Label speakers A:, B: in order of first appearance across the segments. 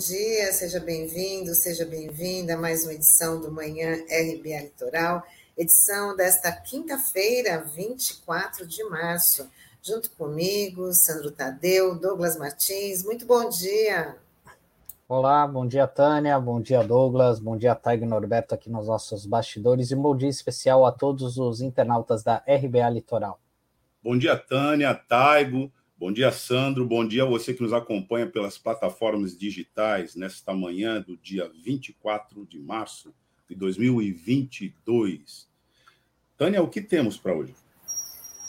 A: dia, seja bem-vindo, seja bem-vinda a mais uma edição do Manhã RBA Litoral, edição desta quinta-feira, 24 de março. Junto comigo, Sandro Tadeu, Douglas Martins. Muito bom dia.
B: Olá, bom dia, Tânia, bom dia, Douglas, bom dia, Taigo Norberto aqui nos nossos bastidores e um bom dia especial a todos os internautas da RBA Litoral.
C: Bom dia, Tânia, Taigo. Bom dia, Sandro. Bom dia a você que nos acompanha pelas plataformas digitais nesta manhã do dia 24 de março de 2022. Tânia, o que temos para hoje?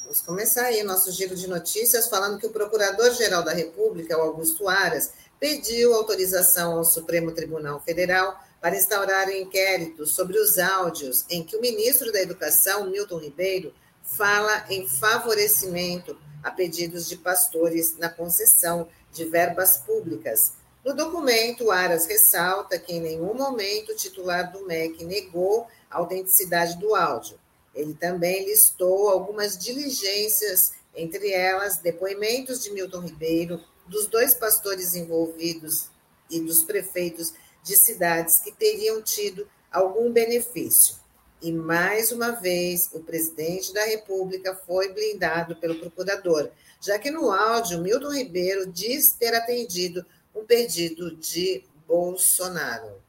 A: Vamos começar aí o nosso giro de notícias falando que o Procurador-Geral da República, o Augusto Aras, pediu autorização ao Supremo Tribunal Federal para instaurar um inquérito sobre os áudios em que o ministro da Educação, Milton Ribeiro, fala em favorecimento a pedidos de pastores na concessão de verbas públicas. No documento, Aras ressalta que em nenhum momento o titular do MEC negou a autenticidade do áudio. Ele também listou algumas diligências, entre elas depoimentos de Milton Ribeiro, dos dois pastores envolvidos e dos prefeitos de cidades que teriam tido algum benefício. E mais uma vez, o presidente da República foi blindado pelo procurador, já que no áudio Milton Ribeiro diz ter atendido um pedido de Bolsonaro.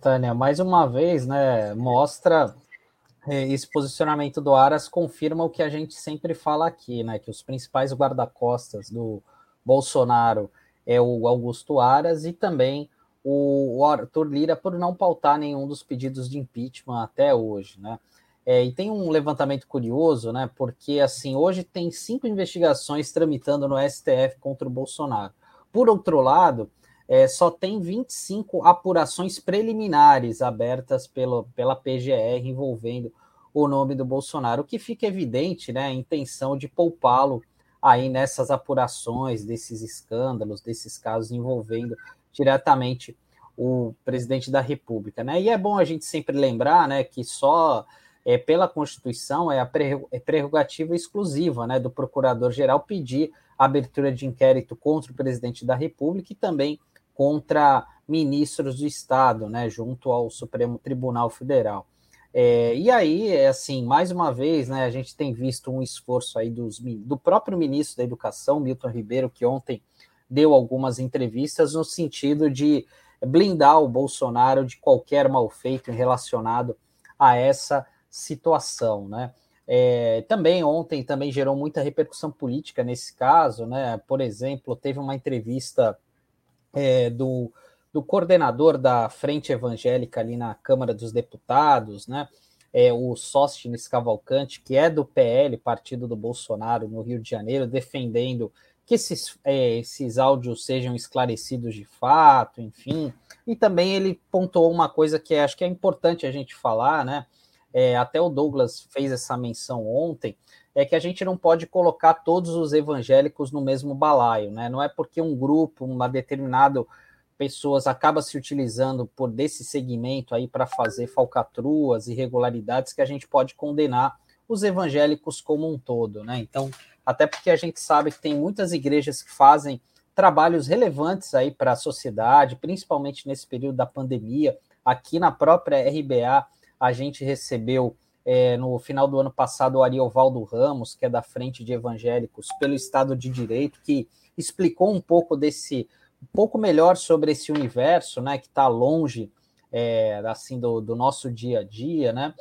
B: Tânia, mais uma vez, né, mostra eh, esse posicionamento do Aras confirma o que a gente sempre fala aqui, né, que os principais guarda-costas do Bolsonaro é o Augusto Aras e também o, Arthur Lira por não pautar nenhum dos pedidos de impeachment até hoje, né? É, e tem um levantamento curioso, né? Porque assim, hoje tem cinco investigações tramitando no STF contra o Bolsonaro. Por outro lado, é, só tem 25 apurações preliminares abertas pelo, pela PGR envolvendo o nome do Bolsonaro, o que fica evidente, né? A intenção de poupá-lo aí nessas apurações desses escândalos, desses casos envolvendo diretamente o presidente da República, né? E é bom a gente sempre lembrar, né, que só é, pela Constituição é a é prerrogativa exclusiva, né, do Procurador-Geral pedir a abertura de inquérito contra o presidente da República e também contra ministros do Estado, né, junto ao Supremo Tribunal Federal. É, e aí, é assim, mais uma vez, né, a gente tem visto um esforço aí dos, do próprio ministro da Educação, Milton Ribeiro, que ontem deu algumas entrevistas no sentido de blindar o Bolsonaro de qualquer mal feito relacionado a essa situação, né? É, também ontem também gerou muita repercussão política nesse caso, né? Por exemplo, teve uma entrevista é, do, do coordenador da Frente Evangélica ali na Câmara dos Deputados, né? É, o Sóstenes Cavalcante, que é do PL, partido do Bolsonaro, no Rio de Janeiro, defendendo que esses, é, esses áudios sejam esclarecidos de fato, enfim. E também ele pontuou uma coisa que acho que é importante a gente falar, né? É, até o Douglas fez essa menção ontem, é que a gente não pode colocar todos os evangélicos no mesmo balaio, né? Não é porque um grupo, uma determinada pessoas acaba se utilizando por desse segmento aí para fazer falcatruas, irregularidades que a gente pode condenar os evangélicos como um todo, né? Então, até porque a gente sabe que tem muitas igrejas que fazem trabalhos relevantes aí para a sociedade, principalmente nesse período da pandemia. Aqui na própria RBA, a gente recebeu é, no final do ano passado o Ariovaldo Ramos, que é da Frente de Evangélicos pelo Estado de Direito, que explicou um pouco desse, um pouco melhor sobre esse universo, né, que está longe é, assim do, do nosso dia a dia, né,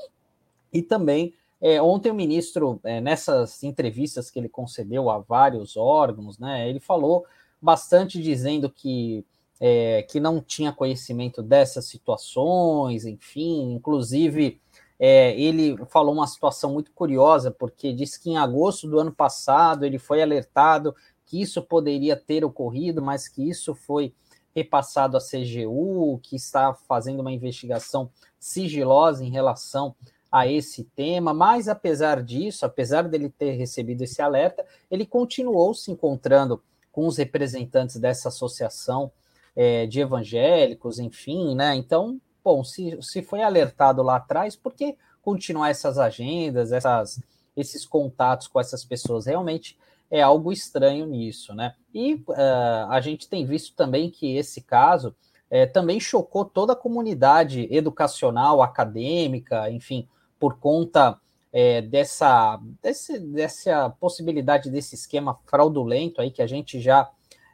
B: e também é, ontem o ministro, é, nessas entrevistas que ele concedeu a vários órgãos, né, ele falou bastante dizendo que, é, que não tinha conhecimento dessas situações, enfim, inclusive é, ele falou uma situação muito curiosa, porque disse que em agosto do ano passado ele foi alertado que isso poderia ter ocorrido, mas que isso foi repassado à CGU, que está fazendo uma investigação sigilosa em relação a esse tema, mas apesar disso, apesar dele ter recebido esse alerta, ele continuou se encontrando com os representantes dessa associação é, de evangélicos, enfim, né? Então, bom, se, se foi alertado lá atrás, por que continuar essas agendas, essas, esses contatos com essas pessoas? Realmente é algo estranho nisso, né? E uh, a gente tem visto também que esse caso é, também chocou toda a comunidade educacional, acadêmica, enfim, por conta é, dessa, desse, dessa possibilidade desse esquema fraudulento aí que a gente já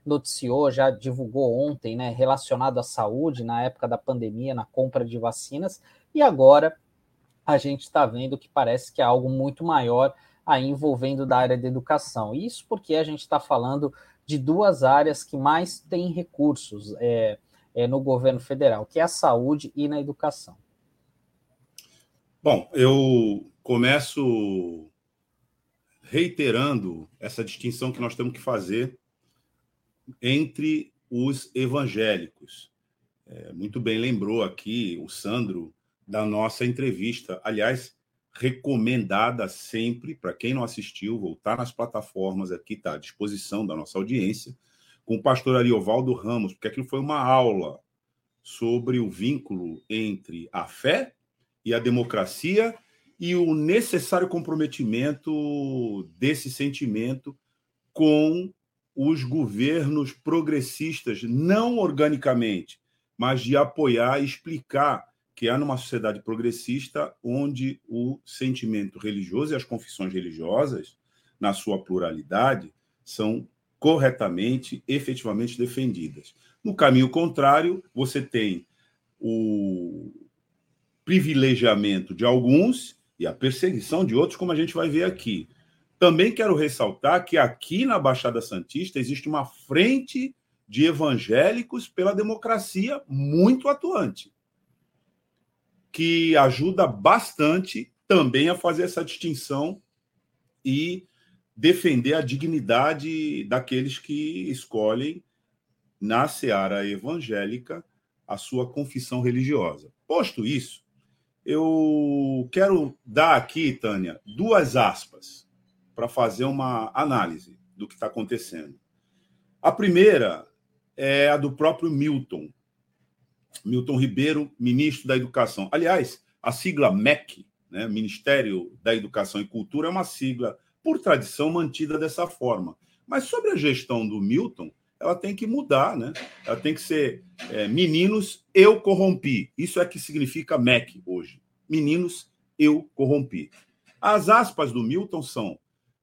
B: noticiou, já divulgou ontem, né, relacionado à saúde na época da pandemia, na compra de vacinas, e agora a gente está vendo que parece que é algo muito maior aí envolvendo da área da educação. Isso porque a gente está falando de duas áreas que mais têm recursos é, é, no governo federal, que é a saúde e na educação.
C: Bom, eu começo reiterando essa distinção que nós temos que fazer entre os evangélicos. É, muito bem lembrou aqui o Sandro da nossa entrevista. Aliás, recomendada sempre para quem não assistiu, voltar nas plataformas aqui, está à disposição da nossa audiência, com o pastor Ariovaldo Ramos, porque aquilo foi uma aula sobre o vínculo entre a fé e a democracia e o necessário comprometimento desse sentimento com os governos progressistas, não organicamente, mas de apoiar e explicar que há numa sociedade progressista onde o sentimento religioso e as confissões religiosas, na sua pluralidade, são corretamente, efetivamente defendidas. No caminho contrário, você tem o privilegiamento de alguns e a perseguição de outros, como a gente vai ver aqui. Também quero ressaltar que aqui na Baixada Santista existe uma frente de evangélicos pela democracia muito atuante, que ajuda bastante também a fazer essa distinção e defender a dignidade daqueles que escolhem na seara evangélica a sua confissão religiosa. Posto isso, eu quero dar aqui, Tânia, duas aspas para fazer uma análise do que está acontecendo. A primeira é a do próprio Milton, Milton Ribeiro, ministro da Educação. Aliás, a sigla MEC, né, Ministério da Educação e Cultura, é uma sigla, por tradição, mantida dessa forma. Mas sobre a gestão do Milton, ela tem que mudar, né? Ela tem que ser é, meninos, eu corrompi. Isso é que significa MEC hoje. Meninos, eu corrompi. As aspas do Milton são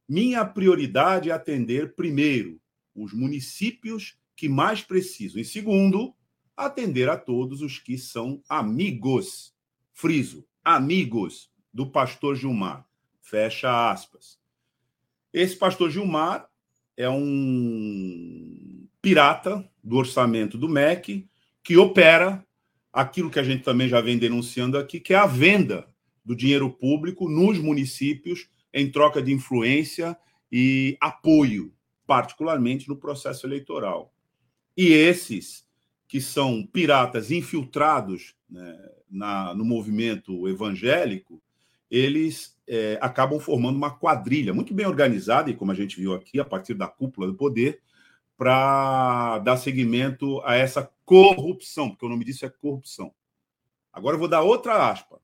C: minha prioridade é atender, primeiro, os municípios que mais precisam, e segundo, atender a todos os que são amigos, friso, amigos do pastor Gilmar. Fecha aspas. Esse pastor Gilmar é um pirata do orçamento do MEC que opera aquilo que a gente também já vem denunciando aqui, que é a venda do dinheiro público nos municípios em troca de influência e apoio, particularmente no processo eleitoral. E esses que são piratas infiltrados né, na, no movimento evangélico, eles é, acabam formando uma quadrilha muito bem organizada, e como a gente viu aqui, a partir da cúpula do poder, para dar seguimento a essa corrupção, porque o nome disso é corrupção. Agora eu vou dar outra aspa,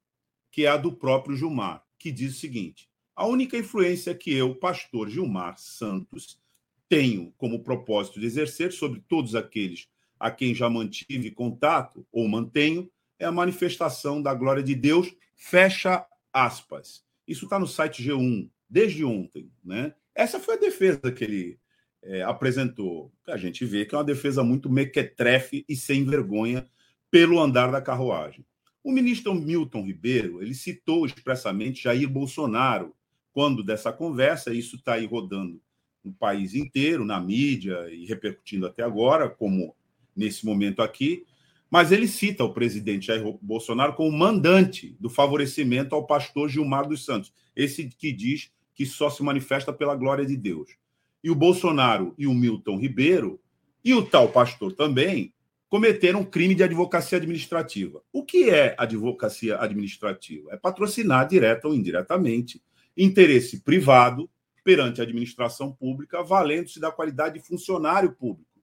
C: que é a do próprio Gilmar, que diz o seguinte: a única influência que eu, pastor Gilmar Santos, tenho como propósito de exercer sobre todos aqueles a quem já mantive contato ou mantenho é a manifestação da glória de Deus, fecha aspas. Isso está no site G1 desde ontem, né? Essa foi a defesa que ele é, apresentou. A gente vê que é uma defesa muito mequetrefe e sem vergonha pelo andar da carruagem. O ministro Milton Ribeiro ele citou expressamente Jair Bolsonaro quando dessa conversa, isso está aí rodando no país inteiro, na mídia e repercutindo até agora, como nesse momento aqui, mas ele cita o presidente Jair Bolsonaro como mandante do favorecimento ao pastor Gilmar dos Santos, esse que diz que só se manifesta pela glória de Deus. E o Bolsonaro e o Milton Ribeiro, e o tal pastor também, cometeram um crime de advocacia administrativa. O que é advocacia administrativa? É patrocinar direta ou indiretamente interesse privado perante a administração pública, valendo-se da qualidade de funcionário público.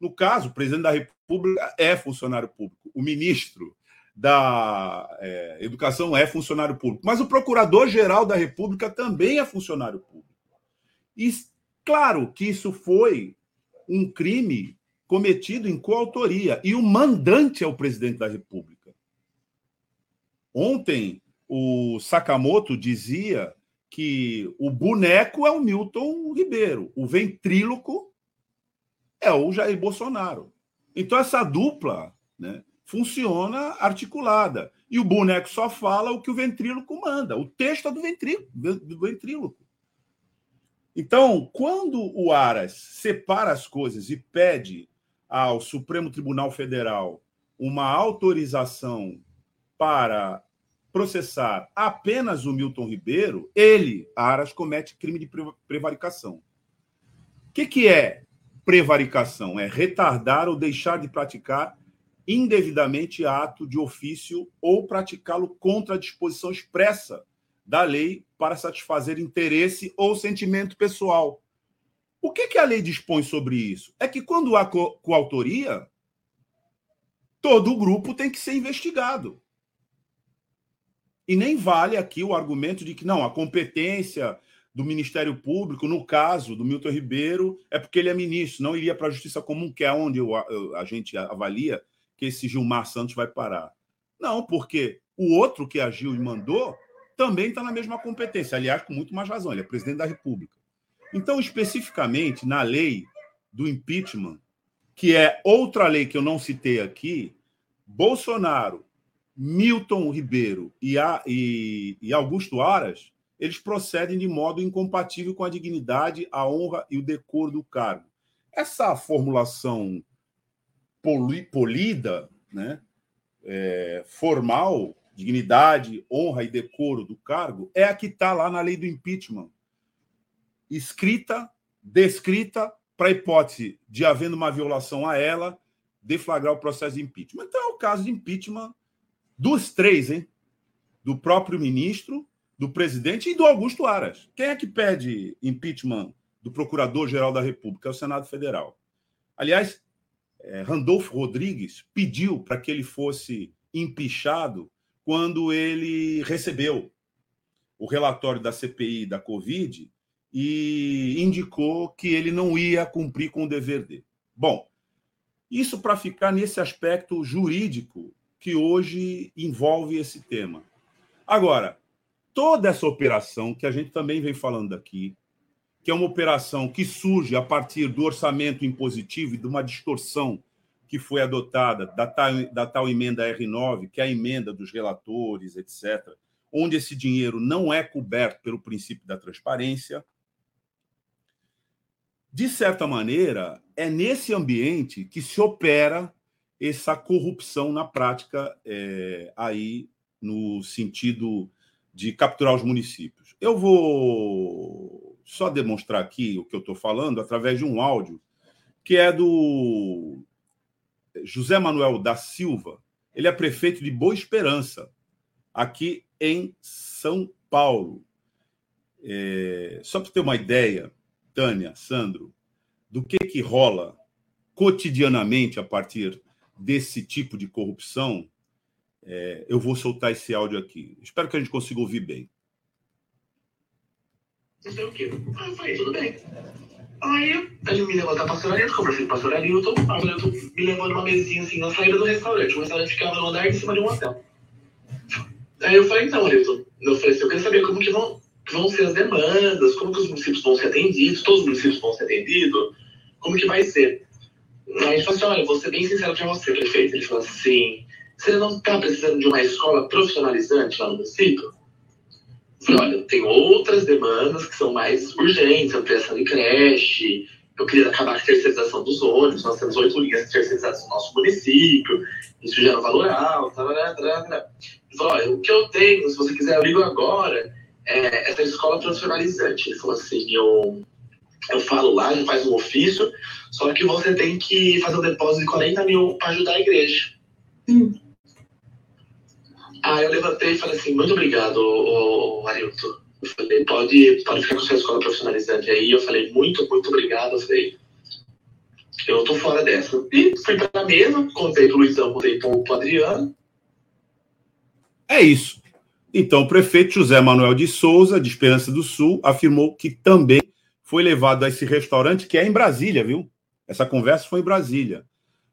C: No caso, o presidente da República é funcionário público, o ministro da é, Educação é funcionário público, mas o procurador-geral da República também é funcionário público. E Claro que isso foi um crime cometido em coautoria, e o mandante é o presidente da República. Ontem, o Sakamoto dizia que o boneco é o Milton Ribeiro, o ventríloco é o Jair Bolsonaro. Então, essa dupla né, funciona articulada. E o boneco só fala o que o ventríloco manda. O texto é do ventríloco. Do ventríloco. Então, quando o Aras separa as coisas e pede ao Supremo Tribunal Federal uma autorização para processar apenas o Milton Ribeiro, ele, Aras, comete crime de prevaricação. O que, que é prevaricação? É retardar ou deixar de praticar indevidamente ato de ofício ou praticá-lo contra a disposição expressa da lei para satisfazer interesse ou sentimento pessoal. O que, que a lei dispõe sobre isso? É que quando há co coautoria, todo o grupo tem que ser investigado. E nem vale aqui o argumento de que não, a competência do Ministério Público, no caso do Milton Ribeiro, é porque ele é ministro, não iria para a Justiça Comum, que é onde a gente avalia que esse Gilmar Santos vai parar. Não, porque o outro que agiu e mandou também está na mesma competência, aliás, com muito mais razão, ele é presidente da República. Então, especificamente na lei do impeachment, que é outra lei que eu não citei aqui, Bolsonaro, Milton Ribeiro e, a, e, e Augusto Aras, eles procedem de modo incompatível com a dignidade, a honra e o decoro do cargo. Essa formulação poli, polida, né, é, formal, dignidade, honra e decoro do cargo, é a que está lá na lei do impeachment. Escrita, descrita, para a hipótese de havendo uma violação a ela, deflagrar o processo de impeachment. Então é o caso de impeachment dos três, hein? Do próprio ministro, do presidente e do Augusto Aras. Quem é que pede impeachment do Procurador-Geral da República? É o Senado Federal. Aliás, é, Randolfo Rodrigues pediu para que ele fosse empichado quando ele recebeu o relatório da CPI da Covid e indicou que ele não ia cumprir com o dever dele. Bom, isso para ficar nesse aspecto jurídico que hoje envolve esse tema. Agora, toda essa operação que a gente também vem falando aqui, que é uma operação que surge a partir do orçamento impositivo e de uma distorção que foi adotada da tal, da tal emenda R9, que é a emenda dos relatores, etc., onde esse dinheiro não é coberto pelo princípio da transparência. De certa maneira, é nesse ambiente que se opera essa corrupção na prática, é, aí no sentido de capturar os municípios. Eu vou só demonstrar aqui o que eu estou falando através de um áudio que é do José Manuel da Silva, ele é prefeito de Boa Esperança, aqui em São Paulo. É, só para ter uma ideia, Tânia, Sandro, do que, que rola cotidianamente a partir desse tipo de corrupção, é, eu vou soltar esse áudio aqui. Espero que a gente consiga ouvir bem.
D: Sei o. Ah, eu falei, tudo bem. Aí ele me levou até a pastor Arilton, conversei com o pastor Arilton, o pastor Arilton me levou numa mesinha assim na saída do restaurante. O restaurante ficava no andar em cima de um hotel. Aí eu falei, então, Arilton, eu falei assim, eu quero saber como que vão, que vão ser as demandas, como que os municípios vão ser atendidos, todos os municípios vão ser atendidos, como que vai ser. Aí ele falou assim, olha, eu vou ser bem sincero pra você, prefeito. Ele falou assim, você não está precisando de uma escola profissionalizante lá no município? Falei, olha, tem outras demandas que são mais urgentes, ampliação de creche, eu queria acabar com a terceirização dos ônibus, nós temos oito linhas terceirizadas no nosso município, isso gera valor alto, tarará, tarará. Ele falou, olha, o que eu tenho, se você quiser, eu ligo agora, é essa escola profissionalizante. Ele falou assim, eu, eu falo lá, já faz um ofício, só que você tem que fazer um depósito de 40 mil para ajudar a igreja. Hum. Aí eu levantei e falei assim, muito obrigado, ô, ô. Eu falei, pode, pode ficar com sua escola profissionalizante aí. Eu falei, muito, muito obrigado. Eu falei, eu tô fora dessa. E fui pra mesa, contei pro Luizão, contei pro, pro Adriano.
C: É isso. Então, o prefeito José Manuel de Souza, de Esperança do Sul, afirmou que também foi levado a esse restaurante que é em Brasília, viu? Essa conversa foi em Brasília,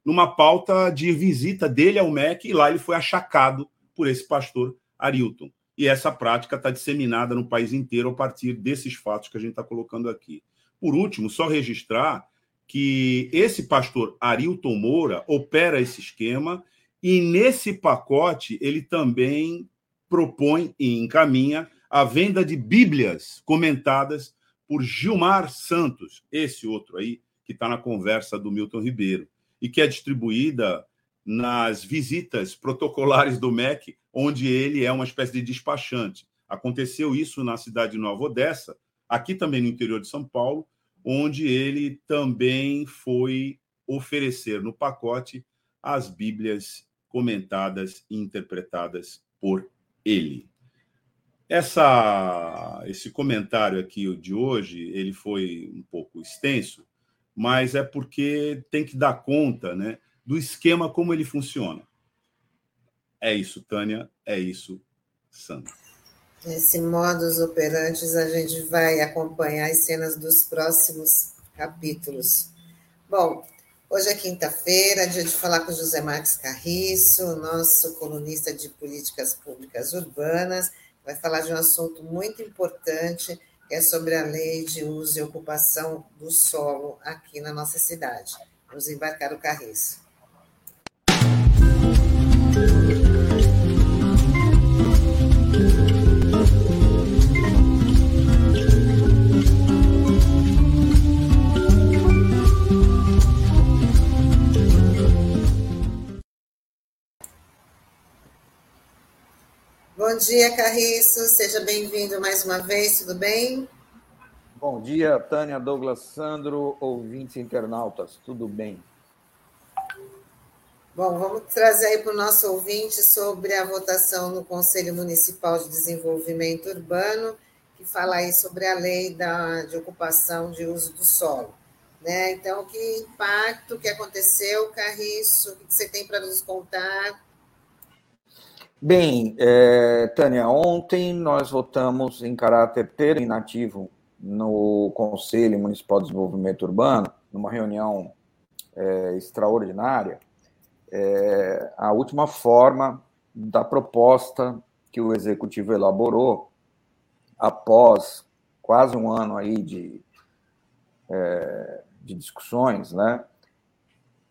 C: numa pauta de visita dele ao MEC, e lá ele foi achacado por esse pastor Arilton. E essa prática está disseminada no país inteiro a partir desses fatos que a gente está colocando aqui. Por último, só registrar que esse pastor Arilton Moura opera esse esquema e nesse pacote ele também propõe e encaminha a venda de Bíblias comentadas por Gilmar Santos, esse outro aí, que está na conversa do Milton Ribeiro, e que é distribuída nas visitas protocolares do MEC, onde ele é uma espécie de despachante. Aconteceu isso na cidade de Nova Odessa, aqui também no interior de São Paulo, onde ele também foi oferecer no pacote as Bíblias comentadas e interpretadas por ele. Essa, esse comentário aqui de hoje ele foi um pouco extenso, mas é porque tem que dar conta né, do esquema como ele funciona. É isso, Tânia, é isso, Sandra.
A: Esse modus operantes a gente vai acompanhar as cenas dos próximos capítulos. Bom, hoje é quinta-feira, dia de falar com José Marques Carriço, nosso colunista de políticas públicas urbanas vai falar de um assunto muito importante, que é sobre a lei de uso e ocupação do solo aqui na nossa cidade. Vamos embarcar o carriço. Bom dia, Carriço. Seja bem-vindo mais uma vez, tudo bem?
E: Bom dia, Tânia, Douglas, Sandro, ouvintes internautas, tudo bem?
A: Bom, vamos trazer aí para o nosso ouvinte sobre a votação no Conselho Municipal de Desenvolvimento Urbano, que fala aí sobre a lei da, de ocupação de uso do solo. Né? Então, que impacto que aconteceu, Carriço? O que você tem para nos contar?
E: Bem, é, Tânia, ontem nós votamos em caráter terminativo no Conselho Municipal de Desenvolvimento Urbano, numa reunião é, extraordinária, é, a última forma da proposta que o Executivo elaborou após quase um ano aí de, é, de discussões, né,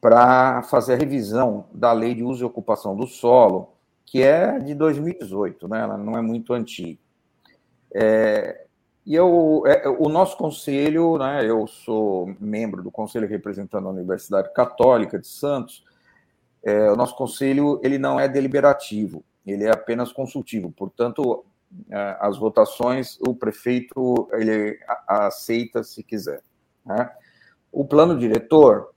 E: para fazer a revisão da Lei de Uso e Ocupação do Solo, que é de 2018, né? ela não é muito antiga. É, e eu, é, o nosso conselho, né, eu sou membro do conselho representando a Universidade Católica de Santos, é, o nosso conselho ele não é deliberativo, ele é apenas consultivo, portanto, é, as votações o prefeito ele aceita se quiser. Né? O plano diretor,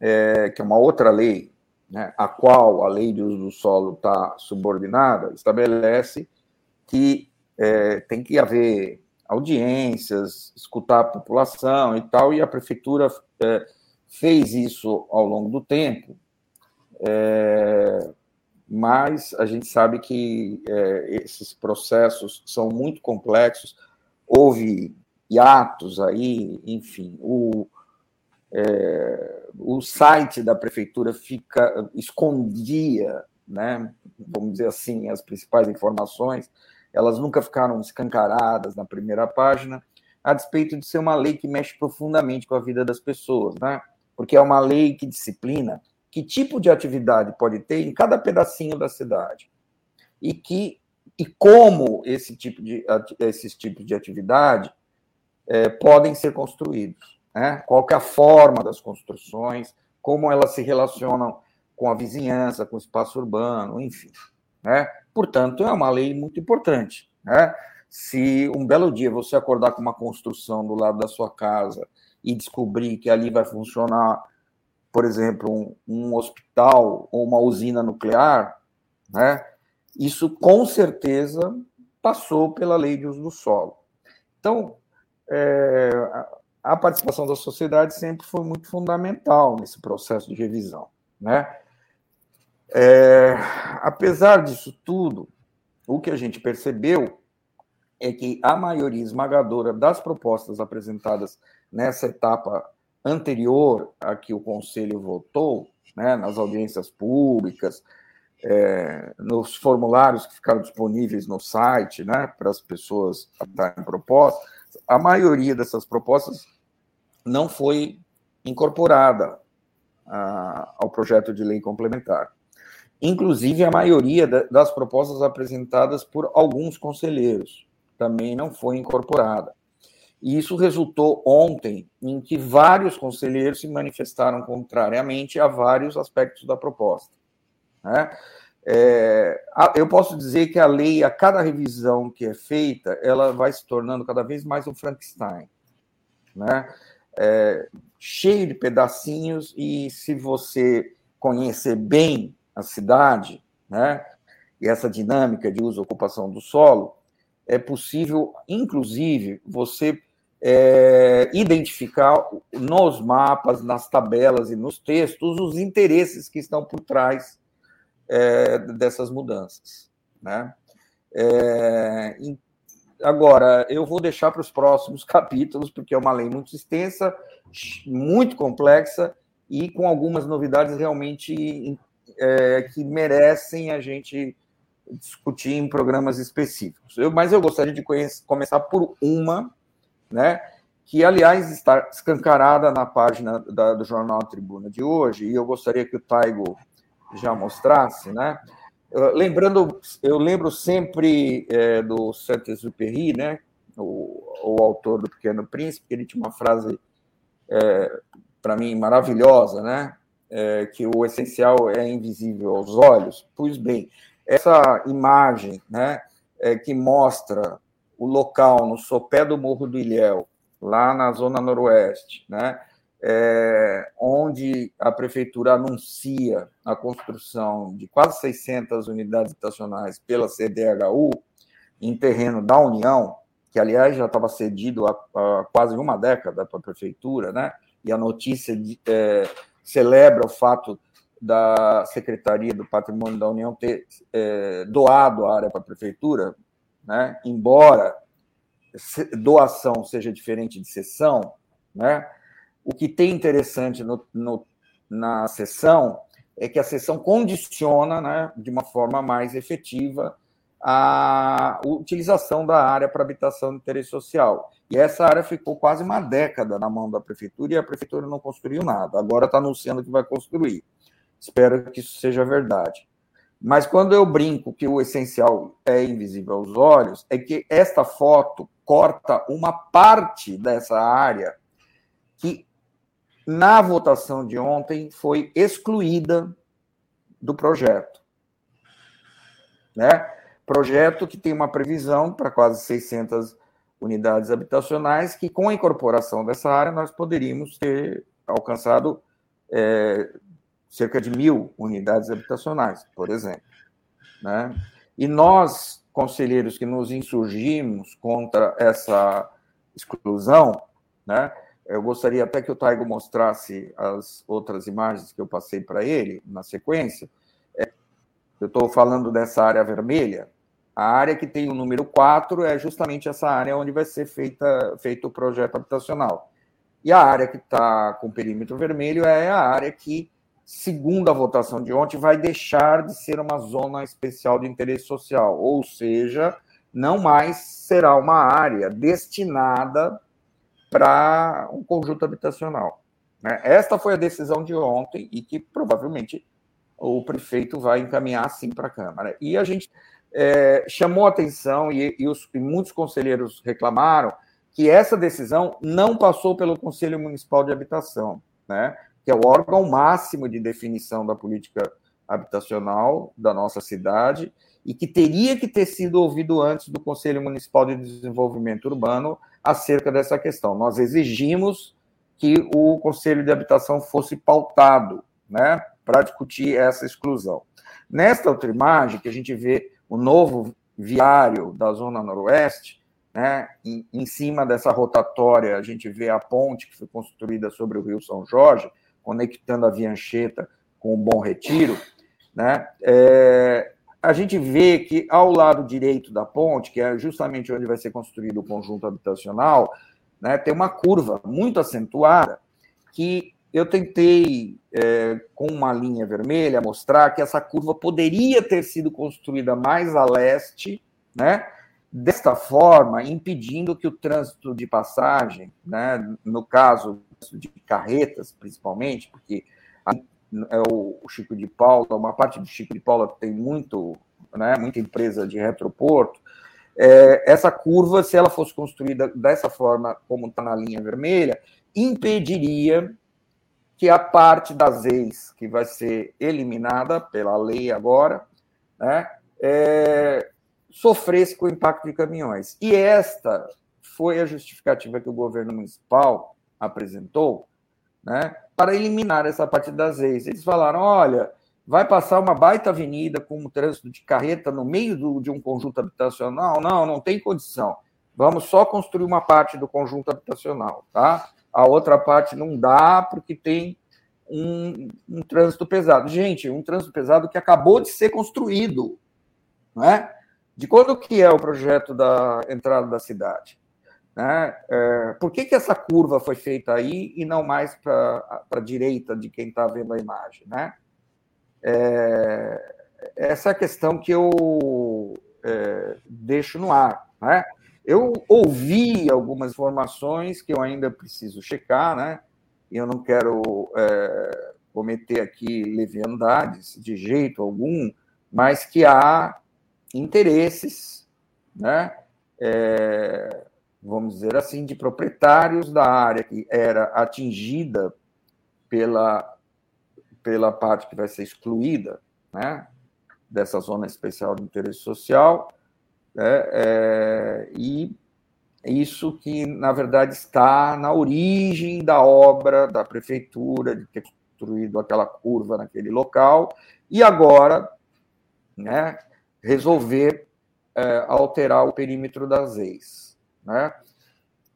E: é, que é uma outra lei, né, a qual a lei de uso do solo está subordinada, estabelece que é, tem que haver audiências, escutar a população e tal, e a prefeitura é, fez isso ao longo do tempo, é, mas a gente sabe que é, esses processos são muito complexos, houve hiatos aí, enfim, o, é, o site da prefeitura fica escondia, né, vamos dizer assim, as principais informações, elas nunca ficaram escancaradas na primeira página, a despeito de ser uma lei que mexe profundamente com a vida das pessoas, né? Porque é uma lei que disciplina que tipo de atividade pode ter em cada pedacinho da cidade e que e como esse tipo de esses tipos de atividade é, podem ser construídos né? qual é a forma das construções, como elas se relacionam com a vizinhança, com o espaço urbano, enfim. Né? Portanto, é uma lei muito importante. Né? Se um belo dia você acordar com uma construção do lado da sua casa e descobrir que ali vai funcionar, por exemplo, um, um hospital ou uma usina nuclear, né? isso com certeza passou pela lei de uso do solo. Então, é, a participação da sociedade sempre foi muito fundamental nesse processo de revisão. Né? É, apesar disso tudo, o que a gente percebeu é que a maioria esmagadora das propostas apresentadas nessa etapa anterior a que o Conselho votou, né, nas audiências públicas, é, nos formulários que ficaram disponíveis no site, né, para as pessoas darem propostas, a maioria dessas propostas não foi incorporada a, ao projeto de lei complementar. Inclusive, a maioria das propostas apresentadas por alguns conselheiros também não foi incorporada. E isso resultou ontem em que vários conselheiros se manifestaram contrariamente a vários aspectos da proposta. Né? É, eu posso dizer que a lei, a cada revisão que é feita, ela vai se tornando cada vez mais um Frankenstein, né? É, cheio de pedacinhos e se você conhecer bem a cidade, né? E essa dinâmica de uso e ocupação do solo, é possível, inclusive, você é, identificar nos mapas, nas tabelas e nos textos os interesses que estão por trás é, dessas mudanças. Né? É, agora, eu vou deixar para os próximos capítulos, porque é uma lei muito extensa, muito complexa e com algumas novidades realmente é, que merecem a gente discutir em programas específicos. Eu, mas eu gostaria de conhecer, começar por uma, né, que, aliás, está escancarada na página da, do jornal Tribuna de hoje, e eu gostaria que o Taigo já mostrasse, né? Lembrando, eu lembro sempre é, do Saint-Exupéry, né? O, o, autor do Pequeno Príncipe, ele tinha uma frase é, para mim maravilhosa, né? É, que o essencial é invisível aos olhos. Pois bem, essa imagem, né? É, que mostra o local no sopé do Morro do Ilhéu, lá na zona noroeste, né? é, onde a prefeitura anuncia a construção de quase 600 unidades habitacionais pela CDHU em terreno da União, que aliás já estava cedido há, há quase uma década para a prefeitura, né? E a notícia de, é, celebra o fato da Secretaria do Patrimônio da União ter é, doado a área para a prefeitura, né? Embora doação seja diferente de cessão, né? O que tem interessante no, no, na sessão é que a sessão condiciona, né, de uma forma mais efetiva, a utilização da área para habitação de interesse social. E essa área ficou quase uma década na mão da prefeitura e a prefeitura não construiu nada. Agora está anunciando que vai construir. Espero que isso seja verdade. Mas quando eu brinco que o essencial é invisível aos olhos, é que esta foto corta uma parte dessa área que na votação de ontem, foi excluída do projeto. Né? Projeto que tem uma previsão para quase 600 unidades habitacionais, que com a incorporação dessa área nós poderíamos ter alcançado é, cerca de mil unidades habitacionais, por exemplo. Né? E nós, conselheiros que nos insurgimos contra essa exclusão, né, eu gostaria até que o Taigo mostrasse as outras imagens que eu passei para ele na sequência. É, eu estou falando dessa área vermelha. A área que tem o número 4 é justamente essa área onde vai ser feita, feito o projeto habitacional. E a área que está com perímetro vermelho é a área que, segundo a votação de ontem, vai deixar de ser uma zona especial de interesse social, ou seja, não mais será uma área destinada para um conjunto habitacional. Né? Esta foi a decisão de ontem e que provavelmente o prefeito vai encaminhar sim para a Câmara. E a gente é, chamou atenção e, e, os, e muitos conselheiros reclamaram que essa decisão não passou pelo Conselho Municipal de Habitação, né? Que é o órgão máximo de definição da política habitacional da nossa cidade e que teria que ter sido ouvido antes do Conselho Municipal de Desenvolvimento Urbano acerca dessa questão. Nós exigimos que o Conselho de Habitação fosse pautado, né, para discutir essa exclusão. Nesta outra imagem, que a gente vê o novo viário da Zona Noroeste, né, em, em cima dessa rotatória, a gente vê a ponte que foi construída sobre o Rio São Jorge, conectando a Via Anchieta com o Bom Retiro, né, é, a gente vê que ao lado direito da ponte, que é justamente onde vai ser construído o conjunto habitacional, né, tem uma curva muito acentuada que eu tentei, é, com uma linha vermelha, mostrar que essa curva poderia ter sido construída mais a leste, né, desta forma, impedindo que o trânsito de passagem, né, no caso de carretas, principalmente, porque é o Chico de Paula, uma parte do Chico de Paula tem muito, né, muita empresa de retroporto. É, essa curva, se ela fosse construída dessa forma, como está na linha vermelha, impediria que a parte das ex que vai ser eliminada pela lei agora, né, é, sofresse com o impacto de caminhões. E esta foi a justificativa que o governo municipal apresentou né, para eliminar essa parte das ex. Eles falaram: olha, vai passar uma baita avenida com um trânsito de carreta no meio do, de um conjunto habitacional? Não, não tem condição. Vamos só construir uma parte do conjunto habitacional, tá? A outra parte não dá porque tem um, um trânsito pesado. Gente, um trânsito pesado que acabou de ser construído, não é? De quando que é o projeto da entrada da cidade. Né? É, por que, que essa curva foi feita aí e não mais para a direita de quem está vendo a imagem? Né? É, essa é a questão que eu é, deixo no ar. Né? Eu ouvi algumas informações que eu ainda preciso checar, né? e eu não quero é, cometer aqui leviandades de jeito algum, mas que há interesses, né, é, vamos dizer assim, de proprietários da área que era atingida pela, pela parte que vai ser excluída, né, dessa zona especial de interesse social, né, é, e isso que, na verdade, está na origem da obra da prefeitura, de ter construído aquela curva naquele local, e agora, né, resolver é, alterar o perímetro das ex. Né?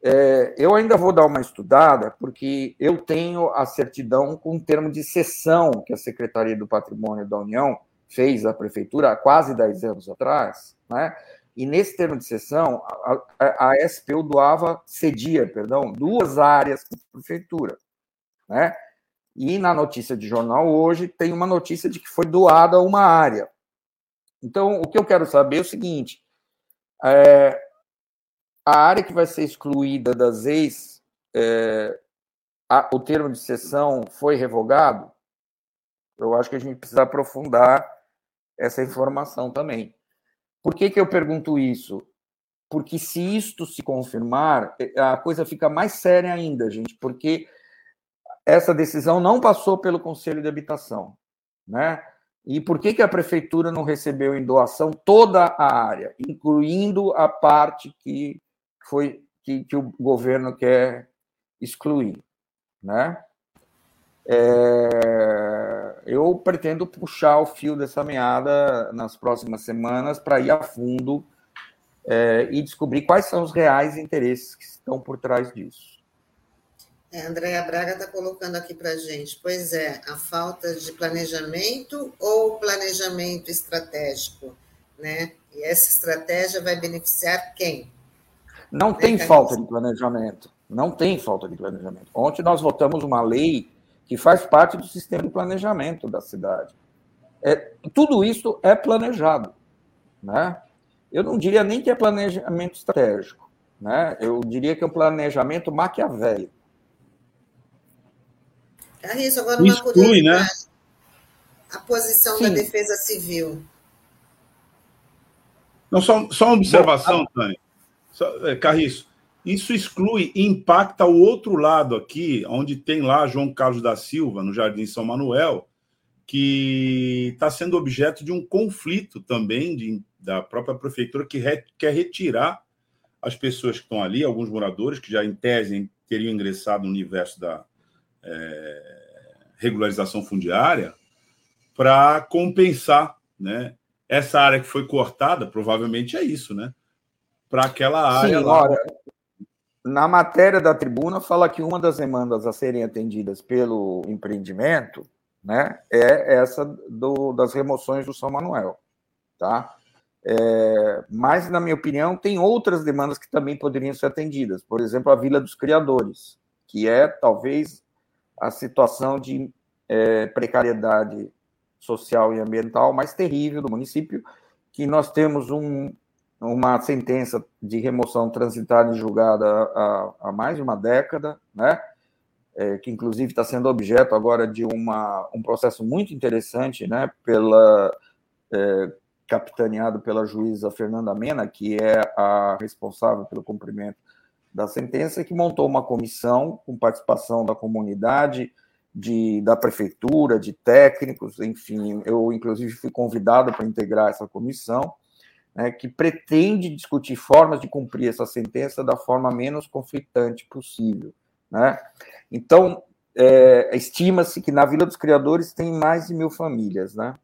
E: É, eu ainda vou dar uma estudada, porque eu tenho a certidão com o termo de cessão que a Secretaria do Patrimônio da União fez à Prefeitura há quase 10 anos atrás, né? e nesse termo de cessão, a, a, a SPU doava, cedia, perdão, duas áreas para a Prefeitura. Né? E na notícia de jornal hoje tem uma notícia de que foi doada uma área. Então, o que eu quero saber é o seguinte: é, a área que vai ser excluída das ex, é, a, o termo de sessão foi revogado? Eu acho que a gente precisa aprofundar essa informação também. Por que, que eu pergunto isso? Porque se isto se confirmar, é, a coisa fica mais séria ainda, gente, porque essa decisão não passou pelo Conselho de Habitação, né? E por que, que a prefeitura não recebeu em doação toda a área, incluindo a parte que foi que, que o governo quer excluir, né? É, eu pretendo puxar o fio dessa meada nas próximas semanas para ir a fundo é, e descobrir quais são os reais interesses que estão por trás disso.
A: É, Andréa Braga está colocando aqui para a gente. Pois é, a falta de planejamento ou planejamento estratégico, né? E essa estratégia vai beneficiar quem?
E: Não tem falta de planejamento. Não tem falta de planejamento. Ontem nós votamos uma lei que faz parte do sistema de planejamento da cidade. É, tudo isso é planejado, né? Eu não diria nem que é planejamento estratégico, né? Eu diria que é um planejamento maquiavélico.
A: Carriço, agora uma Exclui, né? A posição Sim. da defesa civil.
C: Não, só, só uma observação, Tânia. É, Carriço, isso exclui e impacta o outro lado aqui, onde tem lá João Carlos da Silva, no Jardim São Manuel, que está sendo objeto de um conflito também de, da própria prefeitura que re, quer retirar as pessoas que estão ali, alguns moradores que já em tese teriam ingressado no universo da, é, regularização fundiária para compensar, né? Essa área que foi cortada, provavelmente é isso, né? Para aquela área
E: Sim, lá. Ora, na matéria da tribuna fala que uma das demandas a serem atendidas pelo empreendimento, né, é essa do, das remoções do São Manuel. tá? É, mas, na minha opinião, tem outras demandas que também poderiam ser atendidas. Por exemplo, a Vila dos Criadores, que é talvez a situação de é, precariedade social e ambiental mais terrível do município, que nós temos um, uma sentença de remoção transitária e julgada há, há, mais de uma década, né? É, que inclusive está sendo objeto agora de uma, um processo muito interessante, né? Pela é, capitaneado pela juíza Fernanda Mena, que é a responsável pelo cumprimento da sentença, que montou uma comissão com participação da comunidade, de, da prefeitura, de técnicos, enfim, eu inclusive fui convidado para integrar essa comissão, né, que pretende discutir formas de cumprir essa sentença da forma menos conflitante possível. Né? Então, é, estima-se que na Vila dos Criadores tem mais de mil famílias. Né?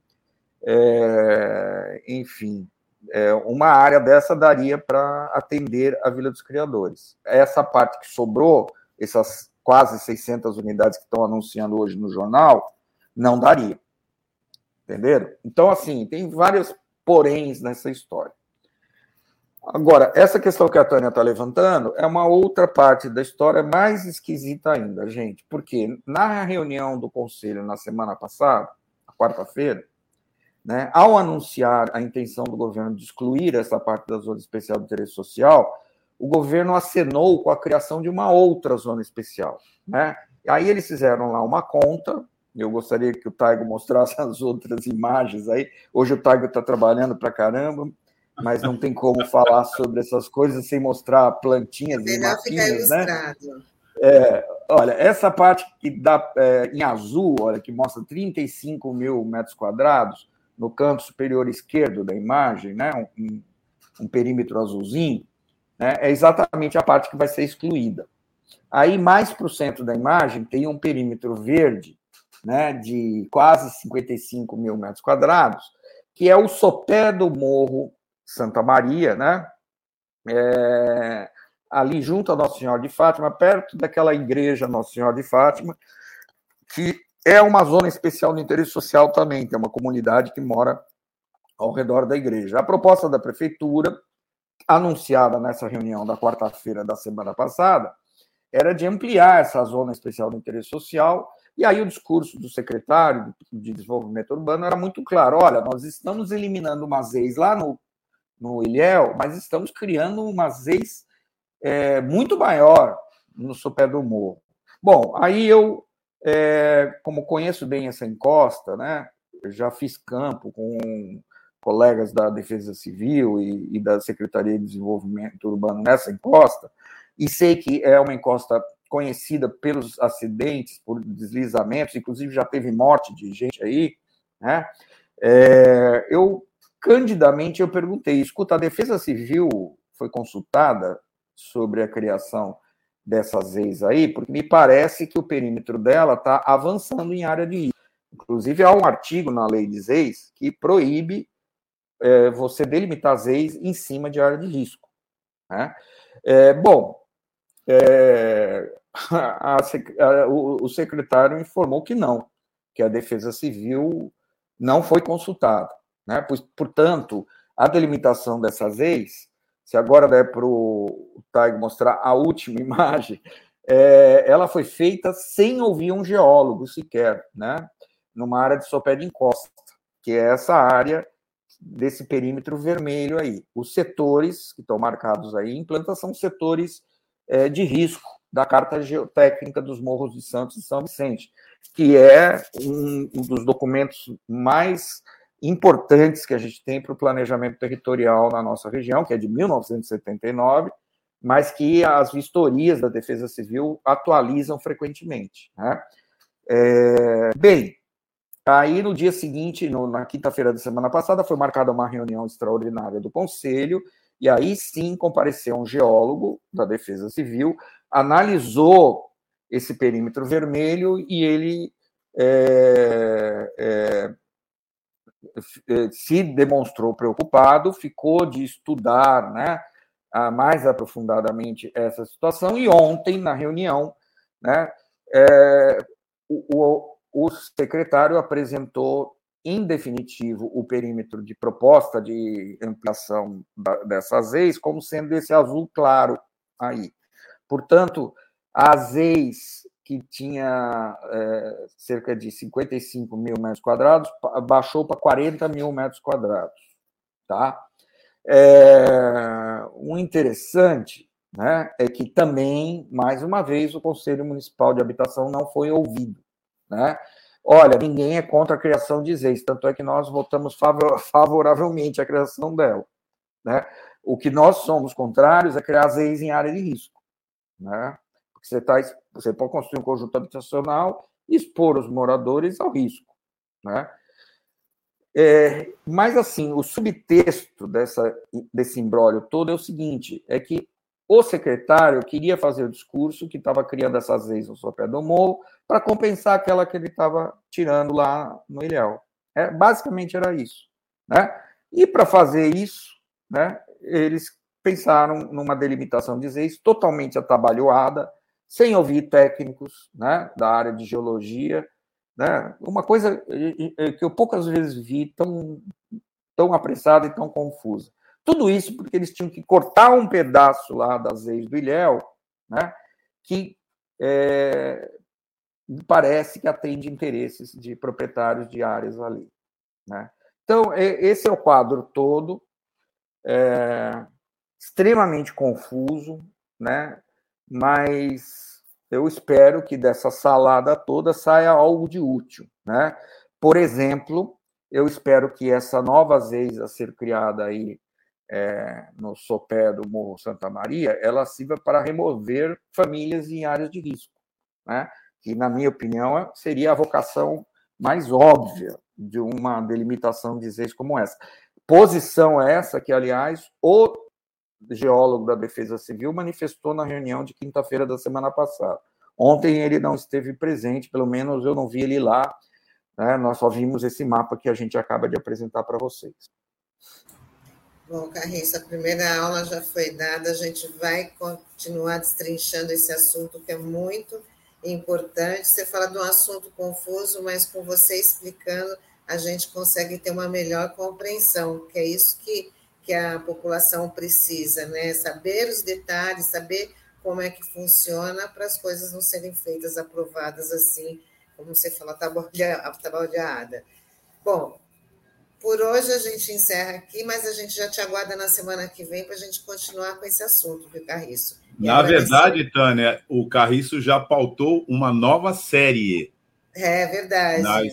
E: É, enfim, é, uma área dessa daria para atender a Vila dos Criadores. Essa parte que sobrou, essas quase 600 unidades que estão anunciando hoje no jornal, não daria. Entenderam? Então, assim, tem vários poréns nessa história. Agora, essa questão que a Tânia está levantando é uma outra parte da história mais esquisita ainda, gente, porque na reunião do Conselho na semana passada, quarta-feira, né, ao anunciar a intenção do governo de excluir essa parte da zona especial de interesse social, o governo acenou com a criação de uma outra zona especial. Né? Aí eles fizeram lá uma conta, eu gostaria que o Taigo mostrasse as outras imagens aí. Hoje o Taigo está trabalhando para caramba, mas não tem como falar sobre essas coisas sem mostrar plantinhas e matinhas, né? É, olha, essa parte que dá é, em azul, olha, que mostra 35 mil metros quadrados no canto superior esquerdo da imagem, né? Um, um perímetro azulzinho, né? é exatamente a parte que vai ser excluída. Aí, mais para o centro da imagem, tem um perímetro verde, né, de quase 55 mil metros quadrados, que é o sopé do Morro Santa Maria, né? É, ali junto a Nossa Senhora de Fátima, perto daquela igreja Nossa Senhora de Fátima, que é uma zona especial de interesse social também, tem uma comunidade que mora ao redor da igreja. A proposta da prefeitura anunciada nessa reunião da quarta-feira da semana passada era de ampliar essa zona especial de interesse social. E aí o discurso do secretário de Desenvolvimento Urbano era muito claro: olha, nós estamos eliminando uma ZEIS lá no, no Ilhéu, mas estamos criando uma ZEIS é, muito maior no sopé do morro. Bom, aí eu, é, como conheço bem essa encosta, né, já fiz campo com colegas da Defesa Civil e, e, da Secretaria de Desenvolvimento Urbano nessa encosta, e sei que é uma encosta conhecida pelos acidentes, por deslizamentos, inclusive já teve morte de gente aí, né? É, eu, candidamente, eu perguntei, escuta, a Defesa Civil foi consultada sobre a criação dessas leis aí, porque me parece que o perímetro dela está avançando em área de risco. Inclusive, há um artigo na lei de ZEIS que proíbe é, você delimitar as leis em cima de área de risco. Né? É, bom, é, a, a, o, o, secretário informou que não, que a Defesa Civil não foi consultada. Né? Portanto, a delimitação dessas leis, se agora der para o Tag mostrar a última imagem, é, ela foi feita sem ouvir um geólogo sequer, né? numa área de sopé de encosta, que é essa área desse perímetro vermelho aí. Os setores que estão marcados aí em planta são setores é, de risco da Carta Geotécnica dos Morros de Santos e São Vicente, que é um, um dos documentos mais importantes que a gente tem para o planejamento territorial na nossa região, que é de 1979, mas que as vistorias da Defesa Civil atualizam frequentemente. Né? É, bem, Aí, no dia seguinte, no, na quinta-feira da semana passada, foi marcada uma reunião extraordinária do Conselho, e aí sim compareceu um geólogo da Defesa Civil, analisou esse perímetro vermelho e ele é, é, se demonstrou preocupado, ficou de estudar né, mais aprofundadamente essa situação, e ontem, na reunião, né, é, o, o o secretário apresentou em definitivo, o perímetro de proposta de ampliação dessas ex como sendo esse azul claro aí. Portanto, as ex que tinha é, cerca de 55 mil metros quadrados baixou para 40 mil metros quadrados. Tá? É, o interessante né, é que também, mais uma vez, o Conselho Municipal de Habitação não foi ouvido. Né? Olha, ninguém é contra a criação de ZEIS, tanto é que nós votamos favoravelmente a criação dela. Né? O que nós somos contrários é criar ZEIS em área de risco. Né? Porque você, tá, você pode construir um conjunto habitacional e expor os moradores ao risco. Né? É, mas, assim, o subtexto dessa, desse embrólio todo é o seguinte: é que o secretário queria fazer o discurso que estava criando essas leis no sopé do morro para compensar aquela que ele estava tirando lá no Ilhéu. É, basicamente era isso. Né? E para fazer isso, né, eles pensaram numa delimitação de leis totalmente atabalhoada, sem ouvir técnicos né, da área de geologia. Né? Uma coisa que eu poucas vezes vi tão, tão apressada e tão confusa. Tudo isso porque eles tinham que cortar um pedaço lá das ex do Ilhéu, né, que é, parece que atende interesses de proprietários de áreas ali. Né? Então, esse é o quadro todo, é, extremamente confuso, né? Mas eu espero que dessa salada toda saia algo de útil. Né? Por exemplo, eu espero que essa nova ZEIS a ser criada aí é, no sopé do Morro Santa Maria, ela sirva para remover famílias em áreas de risco, né? que, na minha opinião, seria a vocação mais óbvia de uma delimitação de leis como essa. Posição essa que, aliás, o geólogo da Defesa Civil manifestou na reunião de quinta-feira da semana passada. Ontem ele não esteve presente, pelo menos eu não vi ele lá. Né? Nós só vimos esse mapa que a gente acaba de apresentar para vocês.
A: Bom, Carriça, a primeira aula já foi dada, a gente vai continuar destrinchando esse assunto que é muito importante. Você fala de um assunto confuso, mas com você explicando, a gente consegue ter uma melhor compreensão, que é isso que, que a população precisa, né? Saber os detalhes, saber como é que funciona para as coisas não serem feitas, aprovadas assim, como você falou, tabaldeada. Bom, por hoje a gente encerra aqui, mas a gente já te aguarda na semana que vem para a gente continuar com esse assunto, viu, Carriço?
C: E na verdade, Tânia, o Carriço já pautou uma nova série.
A: É verdade.
C: Nas,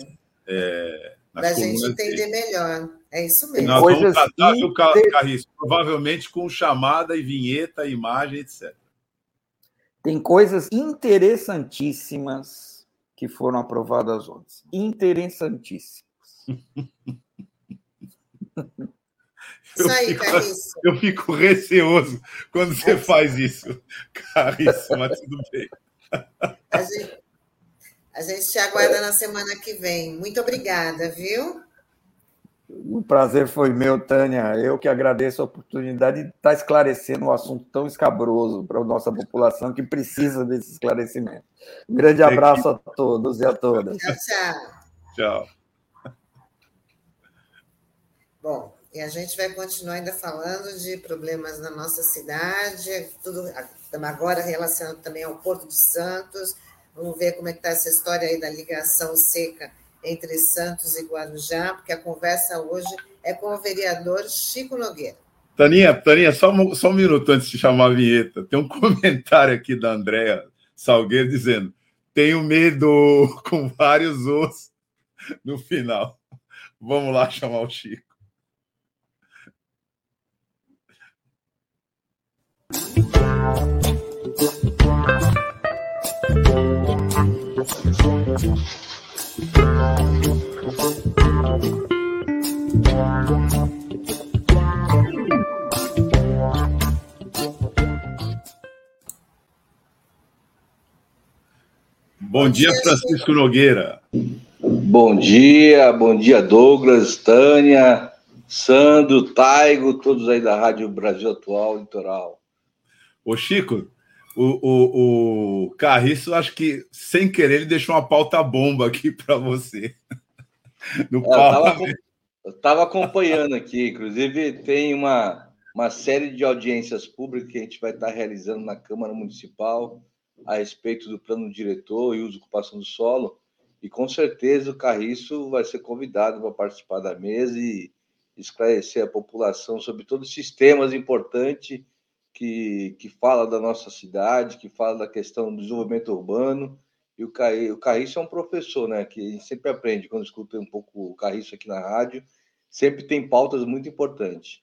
C: é,
A: para a gente entender dele. melhor. É isso mesmo.
C: Nós Coisas vamos tratar, inter... Carriço, provavelmente com chamada e vinheta, imagem, etc.
E: Tem coisas interessantíssimas que foram aprovadas ontem. Interessantíssimas.
C: Eu, aí, fico, eu fico receoso quando você faz isso, Carissa, mas tudo bem.
A: A gente, a gente te aguarda na semana que vem. Muito obrigada, viu?
E: O prazer foi meu, Tânia. Eu que agradeço a oportunidade de estar esclarecendo um assunto tão escabroso para a nossa população que precisa desse esclarecimento. Um grande abraço a todos e a todas.
A: Tchau, tchau.
C: Tchau.
A: Bom, e a gente vai continuar ainda falando de problemas na nossa cidade, tudo agora relacionado também ao Porto de Santos. Vamos ver como é que está essa história aí da ligação seca entre Santos e Guarujá, porque a conversa hoje é com o vereador Chico Nogueira.
C: Taninha, Taninha, só, só um minuto antes de chamar a vinheta. Tem um comentário aqui da Andréa Salgueiro dizendo: tenho medo com vários ossos no final. Vamos lá chamar o Chico. Bom dia, Francisco Nogueira.
F: Bom dia, bom dia, Douglas, Tânia, Sandro, Taigo, todos aí da Rádio Brasil Atual Litoral.
C: Ô, Chico, o, o, o Carriço, acho que sem querer, ele deixou uma pauta bomba aqui para você.
F: no palco. Eu estava acompanhando aqui, inclusive tem uma, uma série de audiências públicas que a gente vai estar realizando na Câmara Municipal a respeito do plano diretor e uso e ocupação do solo, e com certeza o Carriço vai ser convidado para participar da mesa e esclarecer a população sobre todos os sistemas importantes que, que fala da nossa cidade, que fala da questão do desenvolvimento urbano. E o, Caí, o Carriço é um professor, né? Que a gente sempre aprende quando escuta um pouco o Carriço aqui na rádio. Sempre tem pautas muito importantes.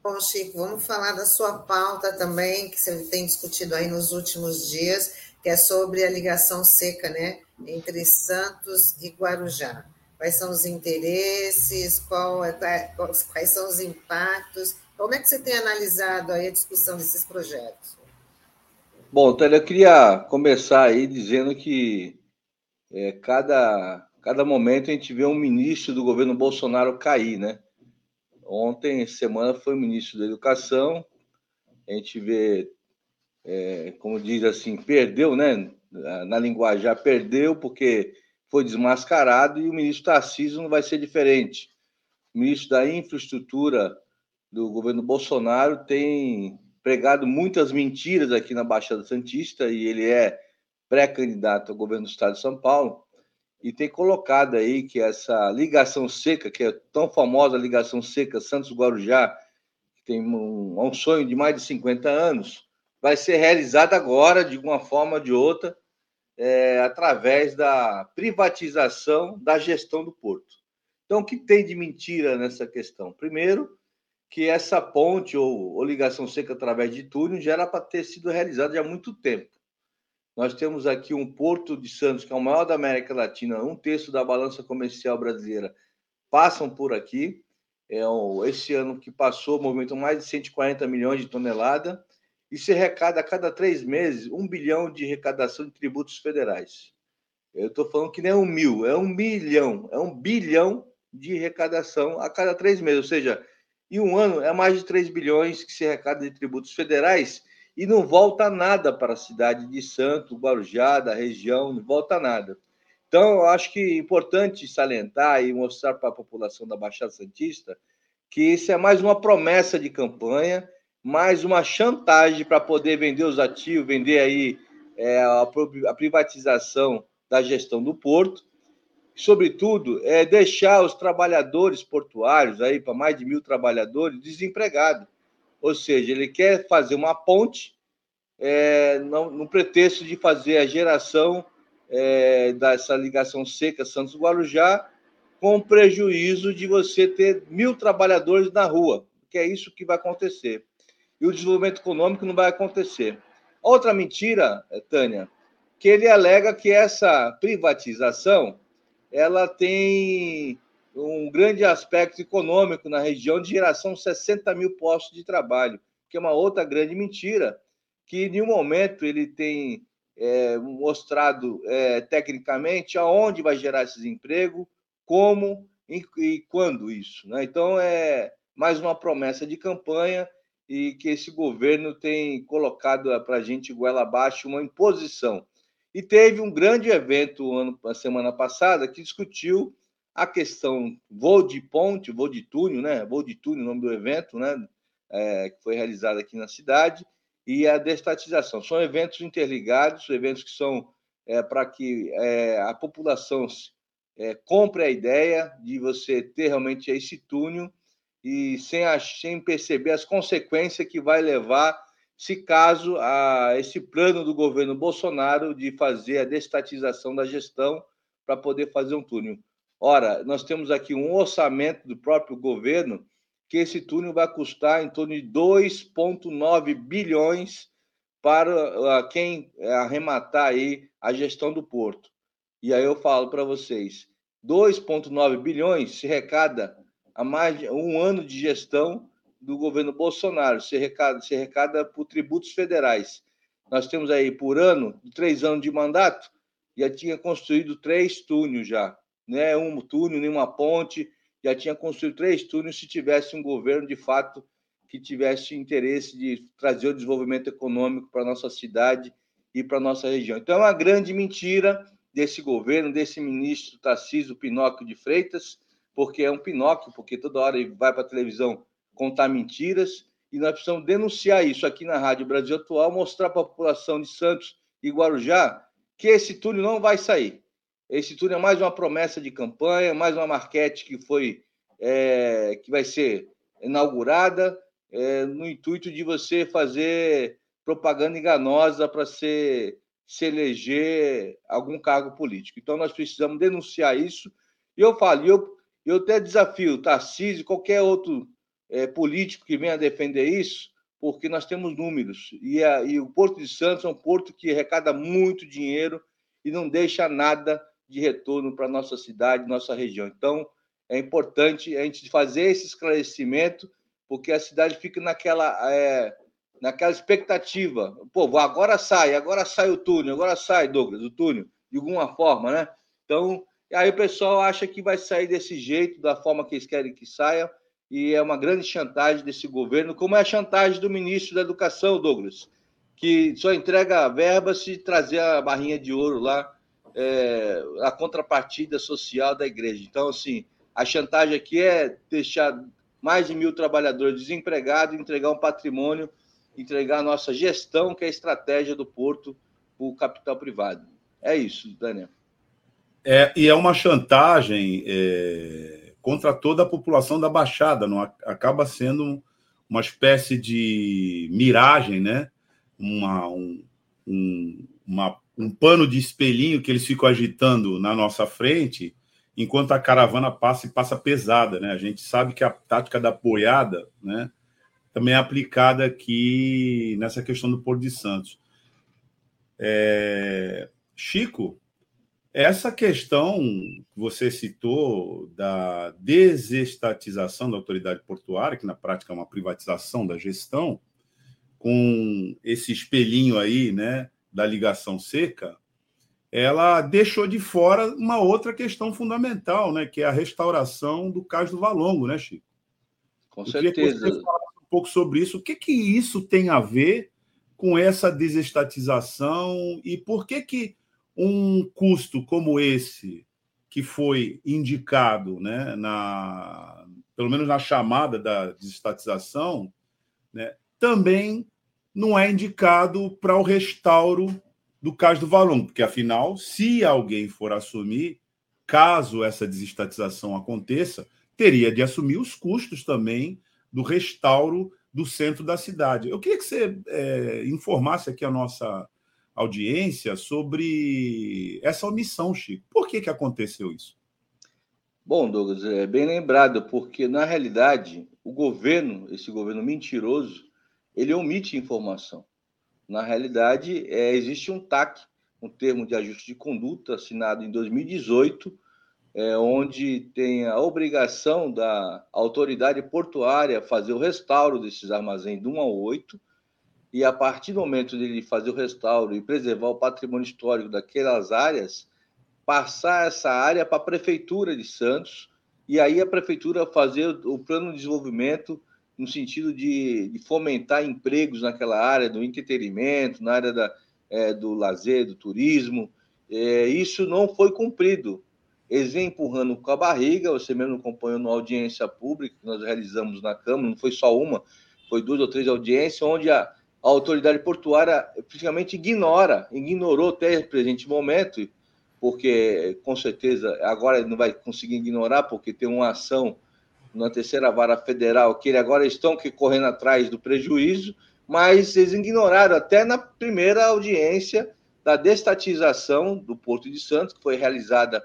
A: Bom, Chico, vamos falar da sua pauta também, que você tem discutido aí nos últimos dias, que é sobre a ligação seca, né, entre Santos e Guarujá quais são os interesses, qual é, quais, quais são os impactos. Como é que você tem analisado aí a discussão desses projetos?
F: Bom, Tânia, eu queria começar aí dizendo que é, cada, cada momento a gente vê um ministro do governo Bolsonaro cair, né? Ontem, semana, foi o ministro da Educação, a gente vê, é, como diz assim, perdeu, né? Na linguagem, perdeu, porque foi desmascarado e o ministro Tarcísio não vai ser diferente. O ministro da Infraestrutura do governo Bolsonaro tem pregado muitas mentiras aqui na Baixada Santista e ele é pré-candidato ao governo do estado de São Paulo e tem colocado aí que essa ligação seca, que é tão famosa ligação seca Santos-Guarujá, que tem um, um sonho de mais de 50 anos, vai ser realizada agora, de uma forma ou de outra, é, através da privatização da gestão do porto. Então, o que tem de mentira nessa questão? Primeiro, que essa ponte ou, ou ligação seca através de túnel já era para ter sido realizada há muito tempo. Nós temos aqui um Porto de Santos, que é o maior da América Latina, um terço da balança comercial brasileira passam por aqui. É esse ano que passou, movimentou mais de 140 milhões de toneladas e se arrecada a cada três meses um bilhão de arrecadação de tributos federais. Eu estou falando que é um mil, é um milhão, é um bilhão de arrecadação a cada três meses. Ou seja, em um ano é mais de 3 bilhões que se arrecada de tributos federais e não volta nada para a cidade de Santo, Guarujá, da região, não volta nada. Então, eu acho que é importante salientar e mostrar para a população da Baixada Santista que isso é mais uma promessa de campanha mais uma chantagem para poder vender os ativos, vender aí é, a, privatização da gestão do porto, sobretudo é deixar os trabalhadores portuários aí para mais de mil trabalhadores desempregados, ou seja, ele quer fazer uma ponte é, no, no, pretexto de fazer a geração é, dessa ligação seca Santos Guarujá com prejuízo de você ter mil trabalhadores na rua, que é isso que vai acontecer e o desenvolvimento econômico não vai acontecer. Outra mentira, eh, Tânia, que ele alega que essa privatização ela tem um grande aspecto econômico na região de geração de 60 mil postos de trabalho, que é uma outra grande mentira, que em nenhum momento ele tem é, mostrado é, tecnicamente aonde vai gerar esses empregos, como e, e quando isso. Né? Então, é mais uma promessa de campanha e que esse governo tem colocado para a gente goela abaixo uma imposição. E teve um grande evento ano, a semana passada que discutiu a questão voo de ponte, voo de túnel, né? Voo de túnel, o nome do evento, né? É, que foi realizado aqui na cidade, e a destatização. São eventos interligados, eventos que são é, para que é, a população é, compre a ideia de você ter realmente esse túnel e sem, sem perceber as consequências que vai levar, se caso, a esse plano do governo Bolsonaro de fazer a destatização da gestão para poder fazer um túnel. Ora, nós temos aqui um orçamento do próprio governo que esse túnel vai custar em torno de 2,9 bilhões para quem arrematar aí a gestão do porto. E aí eu falo para vocês, 2,9 bilhões se recada há mais um ano de gestão do governo Bolsonaro, se arrecada, se arrecada por tributos federais. Nós temos aí, por ano, três anos de mandato, já tinha construído três túneis já. Né? Um túnel, nenhuma ponte, já tinha construído três túneis se tivesse um governo, de fato, que tivesse interesse de trazer o desenvolvimento econômico para a nossa cidade e para a nossa região. Então, é uma grande mentira, desse governo, desse ministro Tarcísio Pinóquio de Freitas, porque é um Pinóquio, porque toda hora ele vai para a televisão contar mentiras, e nós precisamos denunciar isso aqui na Rádio Brasil Atual, mostrar para a população de Santos e Guarujá que esse túnel não vai sair. Esse túnel é mais uma promessa de campanha, mais uma marquete que foi é, que vai ser inaugurada é, no intuito de você fazer propaganda enganosa para se, se eleger algum cargo político. Então, nós precisamos denunciar isso. E eu falo, eu, eu até desafio Tarcísio qualquer outro é, político que venha defender isso, porque nós temos números. E, a, e o Porto de Santos é um porto que arrecada muito dinheiro e não deixa nada de retorno para nossa cidade, nossa região. Então, é importante a gente fazer esse esclarecimento, porque a cidade fica naquela, é, naquela expectativa. Pô, agora sai, agora sai o túnel, agora sai, Douglas, o túnel, de alguma forma, né? Então, aí o pessoal acha que vai sair desse jeito, da forma que eles querem que saia, e é uma grande chantagem desse governo, como é a chantagem do ministro da Educação, Douglas, que só entrega verba se trazer a barrinha de ouro lá, é, a contrapartida social da igreja. Então, assim, a chantagem aqui é deixar mais de mil trabalhadores desempregados, entregar um patrimônio, entregar a nossa gestão, que é a estratégia do porto, para o capital privado. É isso, Daniel.
C: É, e é uma chantagem é, contra toda a população da Baixada, não acaba sendo uma espécie de miragem, né? uma, um, um, uma, um pano de espelhinho que eles ficam agitando na nossa frente enquanto a caravana passa e passa pesada, né? A gente sabe que a tática da boiada, né, também é aplicada aqui nessa questão do Porto de Santos. É... Chico, essa questão que você citou da desestatização da autoridade portuária, que na prática é uma privatização da gestão, com esse espelhinho aí, né, da ligação seca, ela deixou de fora uma outra questão fundamental, né, que é a restauração do Cais do Valongo, né, Chico?
F: Com Eu certeza.
C: Que você falasse um pouco sobre isso. O que, que isso tem a ver com essa desestatização e por que, que um custo como esse, que foi indicado, né, na, pelo menos na chamada da desestatização, né, também não é indicado para o restauro do caso do Valongo, porque afinal, se alguém for assumir, caso essa desestatização aconteça, teria de assumir os custos também do restauro do centro da cidade. Eu queria que você é, informasse aqui a nossa audiência sobre essa omissão, Chico. Por que, que aconteceu isso?
F: Bom, Douglas, é bem lembrado, porque na realidade o governo, esse governo mentiroso, ele omite informação. Na realidade, é, existe um TAC, um termo de ajuste de conduta, assinado em 2018, é, onde tem a obrigação da autoridade portuária fazer o restauro desses armazéns do 1 ao 8, e a partir do momento dele fazer o restauro e preservar o patrimônio histórico daquelas áreas, passar essa área para a Prefeitura de Santos, e aí a Prefeitura fazer o plano de desenvolvimento no sentido de, de, fomentar empregos naquela área do entretenimento, na área da, é, do lazer, do turismo. É, isso não foi cumprido. Eles vêm empurrando com a barriga, você mesmo acompanhou na audiência pública que nós realizamos na Câmara, não foi só uma, foi duas ou três audiências, onde a, a autoridade portuária praticamente ignora, ignorou até o presente momento, porque com certeza agora não vai conseguir ignorar, porque tem uma ação na terceira vara federal, que agora estão correndo atrás do prejuízo, mas eles ignoraram até na primeira audiência da destatização do Porto de Santos, que foi realizada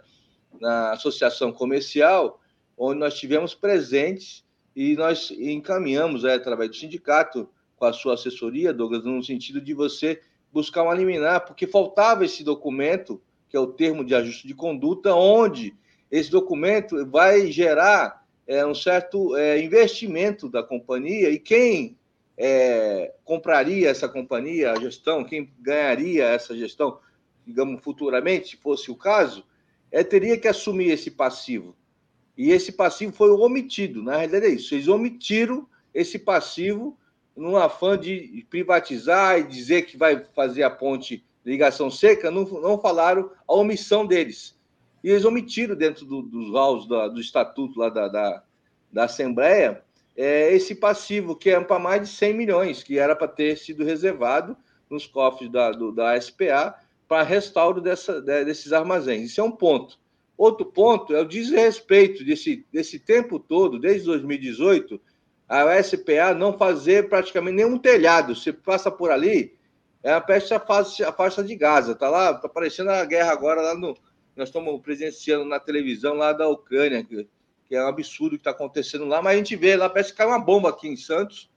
F: na Associação Comercial, onde nós tivemos presentes e nós encaminhamos, é, através do sindicato, com a sua assessoria, Douglas, no sentido de você buscar um liminar, porque faltava esse documento, que é o termo de ajuste de conduta, onde esse documento vai gerar é, um certo é, investimento da companhia e quem é, compraria essa companhia, a gestão, quem ganharia essa gestão, digamos, futuramente, se fosse o caso, é, teria que assumir esse passivo. E esse passivo foi omitido, na realidade é isso. Eles omitiram esse passivo num afã de privatizar e dizer que vai fazer a ponte ligação seca, não, não falaram a omissão deles. E eles omitiram dentro do, dos autos do, do estatuto lá da, da, da Assembleia é, esse passivo, que é para mais de 100 milhões, que era para ter sido reservado nos cofres da, do, da SPA para restauro dessa, desses armazéns. Isso é um ponto. Outro ponto é o desrespeito desse, desse tempo todo, desde 2018, a SPA não fazer praticamente nenhum telhado. Você passa por ali, é a peste a faixa, a faixa de Gaza. Tá lá, tá aparecendo a guerra agora lá no. Nós estamos presenciando na televisão lá da Ucrânia, que, que é um absurdo que está acontecendo lá, mas a gente vê lá, parece que cai uma bomba aqui em Santos,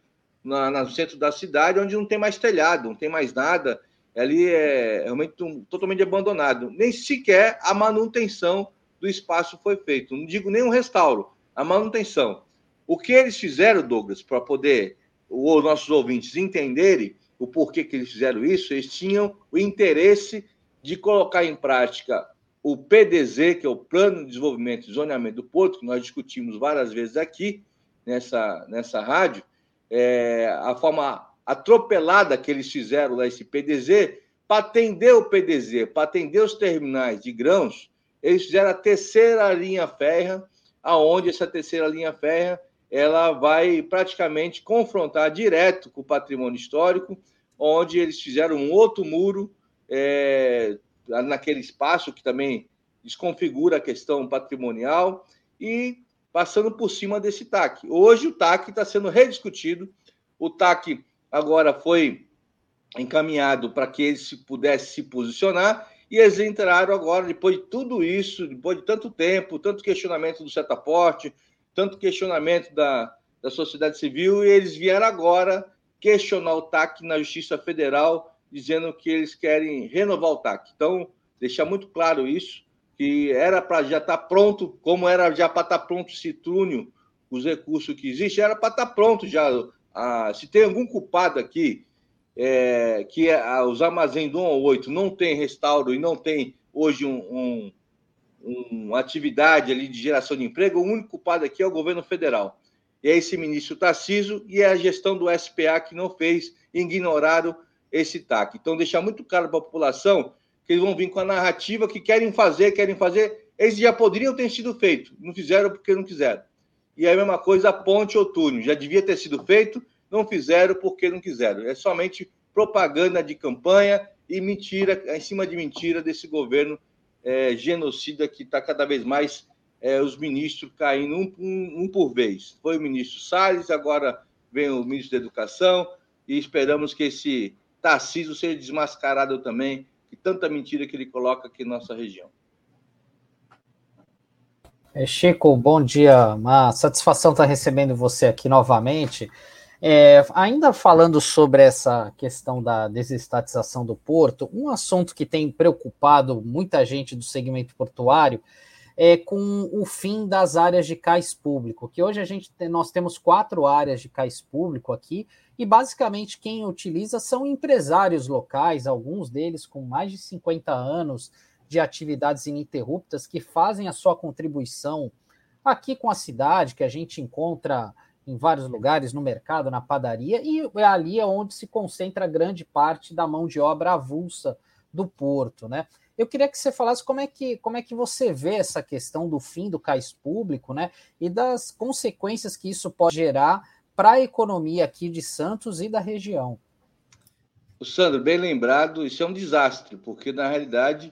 F: na, no centro da cidade, onde não tem mais telhado, não tem mais nada. Ali é realmente um, totalmente abandonado. Nem sequer a manutenção do espaço foi feito. Não digo nem um restauro, a manutenção. O que eles fizeram, Douglas, para poder os nossos ouvintes entenderem o porquê que eles fizeram isso, eles tinham o interesse de colocar em prática o PDZ, que é o Plano de Desenvolvimento e Zoneamento do Porto, que nós discutimos várias vezes aqui nessa, nessa rádio, é, a forma atropelada que eles fizeram lá, esse PDZ, para atender o PDZ, para atender os terminais de grãos, eles fizeram a terceira linha férrea, aonde essa terceira linha férrea ela vai praticamente confrontar direto com o patrimônio histórico, onde eles fizeram um outro muro é, naquele espaço que também desconfigura a questão patrimonial e passando por cima desse TAC. Hoje o TAC está sendo rediscutido, o TAC agora foi encaminhado para que ele se pudesse se posicionar e eles entraram agora, depois de tudo isso, depois de tanto tempo, tanto questionamento do setaporte, tanto questionamento da, da sociedade civil, e eles vieram agora questionar o TAC na Justiça Federal, dizendo que eles querem renovar o TAC. Então, deixar muito claro isso, que era para já estar tá pronto, como era já para estar tá pronto esse túnel, os recursos que existem, era para estar tá pronto já. Ah, se tem algum culpado aqui é, que é, os armazéns do 1 ao 8 não tem restauro e não tem hoje um, um, uma atividade ali de geração de emprego, o único culpado aqui é o governo federal. E é esse ministro Tarciso e é a gestão do SPA que não fez, ignoraram esse TAC. Então, deixar muito claro para a população que eles vão vir com a narrativa que querem fazer, querem fazer. Eles já poderiam ter sido feito, não fizeram porque não quiseram. E é a mesma coisa a ponte ou túnel, já devia ter sido feito, não fizeram porque não quiseram. É somente propaganda de campanha e mentira, em cima de mentira desse governo é, genocida que está cada vez mais é, os ministros caindo um, um, um, por vez. Foi o ministro Salles, agora vem o ministro da Educação, e esperamos que esse Tarcísio seja desmascarado também, que tanta mentira que ele coloca aqui na nossa região.
B: É, Chico, bom dia. Uma satisfação estar recebendo você aqui novamente. É, ainda falando sobre essa questão da desestatização do porto, um assunto que tem preocupado muita gente do segmento portuário é com o fim das áreas de cais público, que hoje a gente tem, nós temos quatro áreas de cais público aqui, e basicamente quem utiliza são empresários locais, alguns deles com mais de 50 anos de atividades ininterruptas, que fazem a sua contribuição aqui com a cidade, que a gente encontra em vários lugares, no mercado, na padaria, e é ali onde se concentra grande parte da mão de obra avulsa do porto, né? Eu queria que você falasse como é que, como é que você vê essa questão do fim do cais público, né? E das consequências que isso pode gerar para a economia aqui de Santos e da região.
F: O Sandro, bem lembrado, isso é um desastre, porque na realidade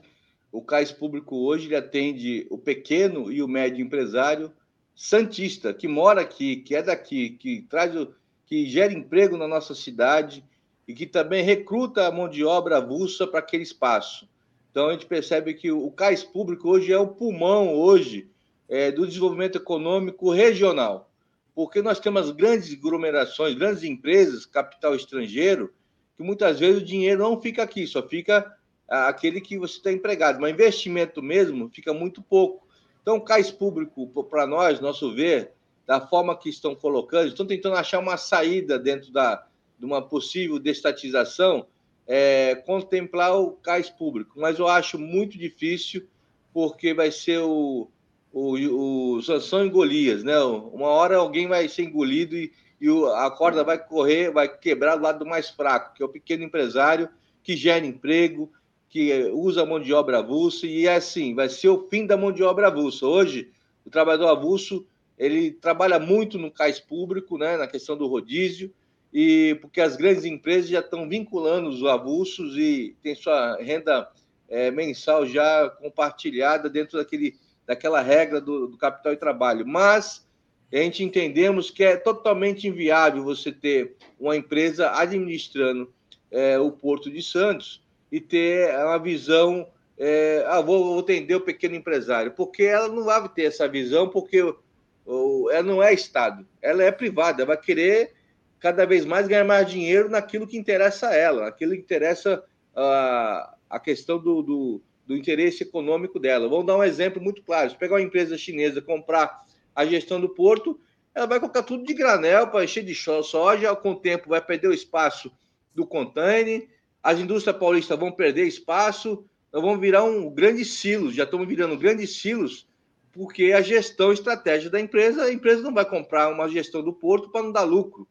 F: o cais público hoje ele atende o pequeno e o médio empresário santista que mora aqui, que é daqui, que traz o, que gera emprego na nossa cidade e que também recruta a mão de obra avulsa para aquele espaço. Então a gente percebe que o cais público hoje é o pulmão hoje é, do desenvolvimento econômico regional, porque nós temos grandes aglomerações, grandes empresas, capital estrangeiro, que muitas vezes o dinheiro não fica aqui, só fica aquele que você está empregado, mas investimento mesmo fica muito pouco. Então, cais público, para nós, nosso ver, da forma que estão colocando, estão tentando achar uma saída dentro da, de uma possível destatização, é, contemplar o cais público. Mas eu acho muito difícil, porque vai ser o, o, o Sansão e Golias, né? Uma hora alguém vai ser engolido e, e a corda vai correr, vai quebrar do lado do mais fraco, que é o pequeno empresário que gera emprego, que usa mão de obra avulsa, e é assim, vai ser o fim da mão de obra avulsa. Hoje, o trabalhador avulso, ele trabalha muito no cais público, né, na questão do rodízio, e porque as grandes empresas já estão vinculando os avulsos e tem sua renda é, mensal já compartilhada dentro daquele, daquela regra do, do capital e trabalho. Mas a gente entendemos que é totalmente inviável você ter uma empresa administrando é, o Porto de Santos e ter uma visão, é, ah, vou, vou atender o pequeno empresário, porque ela não vai ter essa visão, porque o, o, ela não é Estado, ela é privada, vai querer cada vez mais ganhar mais dinheiro naquilo que interessa a ela, naquilo que interessa a, a questão do, do, do interesse econômico dela. Vamos dar um exemplo muito claro: se pegar uma empresa chinesa comprar a gestão do porto, ela vai colocar tudo de granel para encher de soja, com o tempo vai perder o espaço do container, as indústrias paulistas vão perder espaço, nós vamos virar um grande silos, já estamos virando grandes silos, porque a gestão estratégica da empresa, a empresa não vai comprar uma gestão do porto para não dar lucro.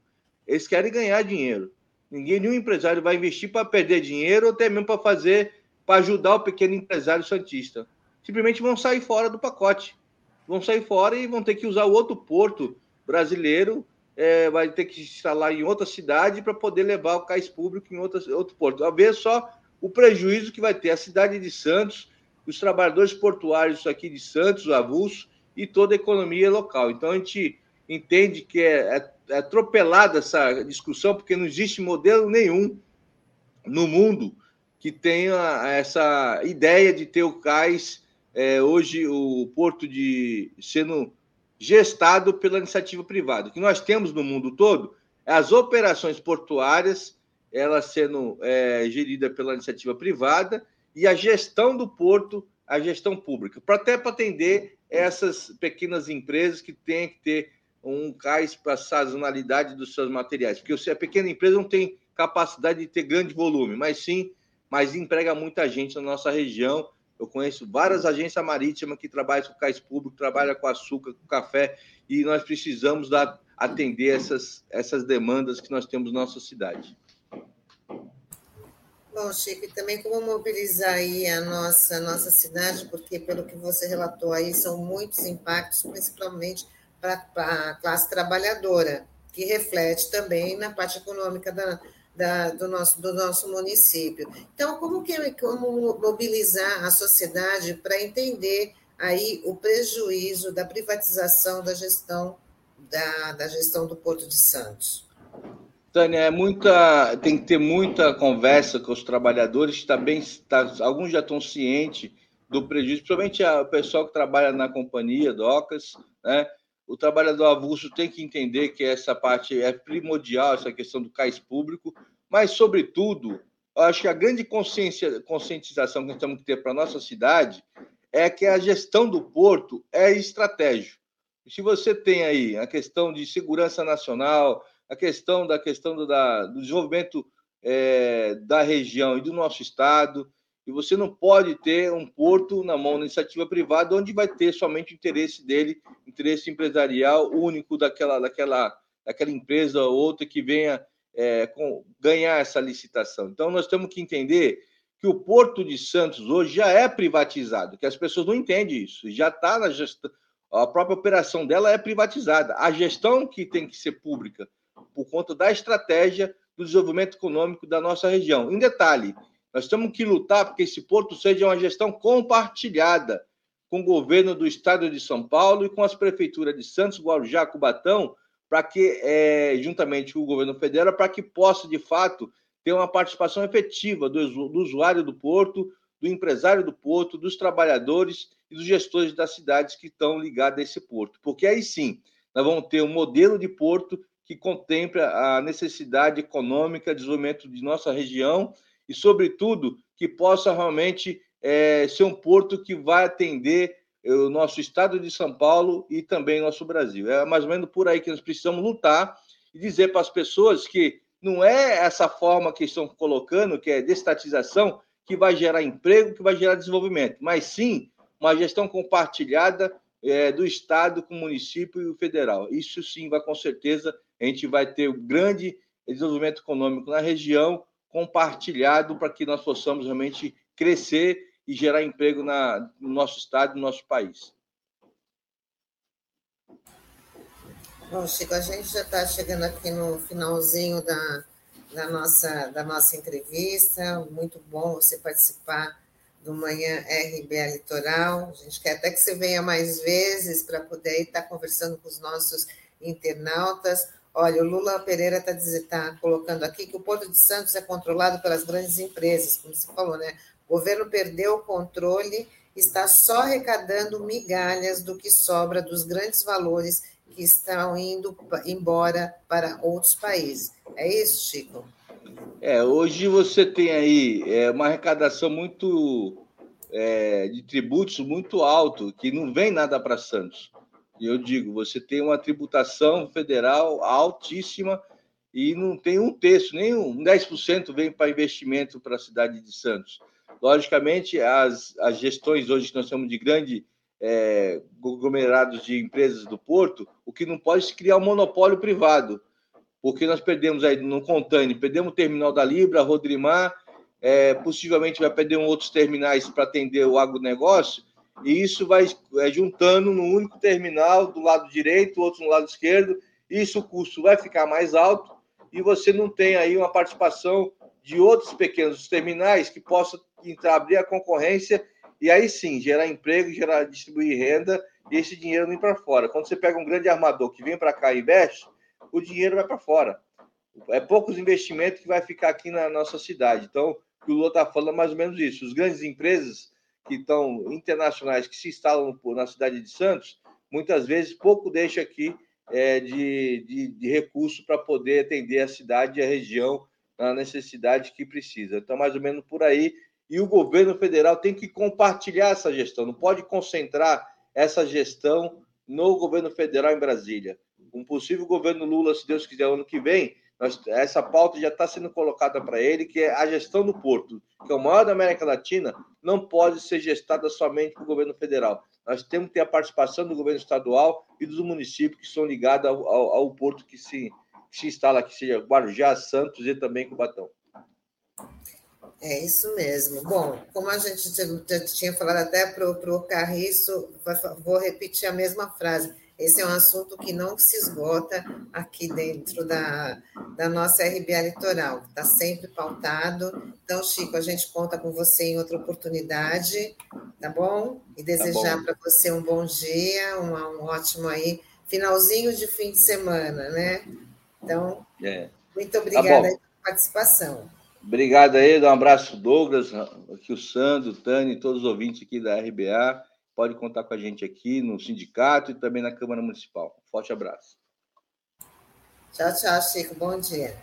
F: Eles querem ganhar dinheiro. Ninguém, nenhum empresário vai investir para perder dinheiro ou até mesmo para fazer, para ajudar o pequeno empresário santista. Simplesmente vão sair fora do pacote. Vão sair fora e vão ter que usar o outro porto brasileiro é, vai ter que instalar em outra cidade para poder levar o cais público em outra, outro porto. A ver só o prejuízo que vai ter a cidade de Santos, os trabalhadores portuários aqui de Santos, avulso, e toda a economia local. Então, a gente entende que é, é, é atropelada essa discussão, porque não existe modelo nenhum no mundo que tenha essa ideia de ter o cais, é, hoje o porto de sendo gestado pela iniciativa privada. O que nós temos no mundo todo é as operações portuárias, elas sendo é, gerida pela iniciativa privada, e a gestão do porto, a gestão pública, para até para atender essas pequenas empresas que têm que ter um cais para a sazonalidade dos seus materiais, porque a pequena empresa não tem capacidade de ter grande volume, mas sim, mas emprega muita gente na nossa região eu conheço várias agências marítimas que trabalham com cais públicos, trabalham com açúcar, com café, e nós precisamos dar, atender essas, essas demandas que nós temos na nossa cidade.
A: Bom, Chico, e também como mobilizar aí a nossa, nossa cidade, porque pelo que você relatou aí, são muitos impactos, principalmente para a classe trabalhadora, que reflete também na parte econômica da, da, do, nosso, do nosso município. Então, como, que, como mobilizar a sociedade para entender aí o prejuízo da privatização da gestão da, da gestão do Porto de Santos?
F: Tânia, é muita, tem que ter muita conversa com os trabalhadores, tá bem, tá, alguns já estão cientes do prejuízo, principalmente o pessoal que trabalha na companhia, docas, né? O trabalhador avulso tem que entender que essa parte é primordial, essa questão do cais público, mas, sobretudo, eu acho que a grande conscientização que nós temos que ter para a nossa cidade é que a gestão do porto é estratégico. Se você tem aí a questão de segurança nacional, a questão da questão do, da, do desenvolvimento é, da região e do nosso estado, e você não pode ter um porto na mão da iniciativa privada onde vai ter somente o interesse dele, interesse empresarial único daquela, daquela, daquela empresa ou outra que venha é, com, ganhar essa licitação. Então, nós temos que entender que o Porto de Santos hoje já é privatizado, que as pessoas não entendem isso, já está na gestão, a própria operação dela é privatizada. A gestão que tem que ser pública, por conta da estratégia do desenvolvimento econômico da nossa região. Em detalhe, nós temos que lutar porque esse porto seja uma gestão compartilhada com o governo do estado de São Paulo e com as prefeituras de Santos, Guarujá, Cubatão, para que, é, juntamente com o governo federal, para que possa, de fato, ter uma participação efetiva do, do usuário do porto, do empresário do porto, dos trabalhadores e dos gestores das cidades que estão ligados a esse porto. Porque aí sim, nós vamos ter um modelo de porto que contempla a necessidade econômica, desenvolvimento de nossa região e, sobretudo, que possa realmente é, ser um porto que vai atender é, o nosso estado de São Paulo e também nosso Brasil. É mais ou menos por aí que nós precisamos lutar e dizer para as pessoas que não é essa forma que estão colocando, que é destatização, que vai gerar emprego, que vai gerar desenvolvimento, mas sim uma gestão compartilhada é, do Estado com o município e o federal. Isso sim vai, com certeza, a gente vai ter um grande desenvolvimento econômico na região, compartilhado para que nós possamos realmente crescer e gerar emprego na, no nosso estado, no nosso país.
A: Bom, Chico, a gente já está chegando aqui no finalzinho da, da, nossa, da nossa entrevista. Muito bom você participar do Manhã RBA Litoral. A gente quer até que você venha mais vezes para poder estar tá conversando com os nossos internautas. Olha, o Lula Pereira está tá colocando aqui que o Porto de Santos é controlado pelas grandes empresas, como você falou, né? O governo perdeu o controle, está só arrecadando migalhas do que sobra dos grandes valores que estão indo embora para outros países. É isso, Chico?
F: É, hoje você tem aí é, uma arrecadação muito é, de tributos muito alto, que não vem nada para Santos. E eu digo, você tem uma tributação federal altíssima e não tem um terço, nem um 10% vem para investimento para a cidade de Santos. Logicamente, as, as gestões hoje que nós chamamos de grande é, conglomerados de empresas do Porto, o que não pode é criar um monopólio privado, porque nós perdemos aí no Contane, perdemos o terminal da Libra, Rodrimar, é, possivelmente vai perder outros terminais para atender o agronegócio, e isso vai juntando no único terminal do lado direito, outro no lado esquerdo, isso o custo vai ficar mais alto e você não tem aí uma participação de outros pequenos terminais que possam entrar, abrir a concorrência e aí sim gerar emprego, gerar distribuir renda e esse dinheiro vem para fora. Quando você pega um grande armador que vem para cá e investe, o dinheiro vai para fora. É poucos investimentos que vai ficar aqui na nossa cidade. Então, o que o Lula está falando é mais ou menos isso. As grandes empresas que estão internacionais, que se instalam na cidade de Santos, muitas vezes pouco deixa aqui é, de, de, de recurso para poder atender a cidade e a região na necessidade que precisa. Então, mais ou menos por aí e o governo federal tem que compartilhar essa gestão, não pode concentrar essa gestão no governo federal em Brasília. Um possível governo Lula, se Deus quiser, ano que vem, nós, essa pauta já está sendo colocada para ele, que é a gestão do porto, que é o maior da América Latina, não pode ser gestada somente pelo governo federal. Nós temos que ter a participação do governo estadual e dos municípios que são ligados ao, ao, ao porto que se, que se instala aqui, seja Guarujá, Santos e também Cubatão.
A: É isso mesmo. Bom, como a gente tinha falado até para o Carriço, vou repetir a mesma frase. Esse é um assunto que não se esgota aqui dentro da, da nossa RBA Litoral, está sempre pautado. Então, Chico, a gente conta com você em outra oportunidade, tá bom? E desejar tá para você um bom dia, um, um, ótimo aí, finalzinho de fim de semana, né? Então, é. muito tá obrigada tá pela participação.
F: Obrigado aí, um abraço, Douglas, aqui o Sandro, o Tani, todos os ouvintes aqui da RBA. Pode contar com a gente aqui no sindicato e também na Câmara Municipal. Forte abraço.
A: Tchau, tchau, Chico. Bom dia.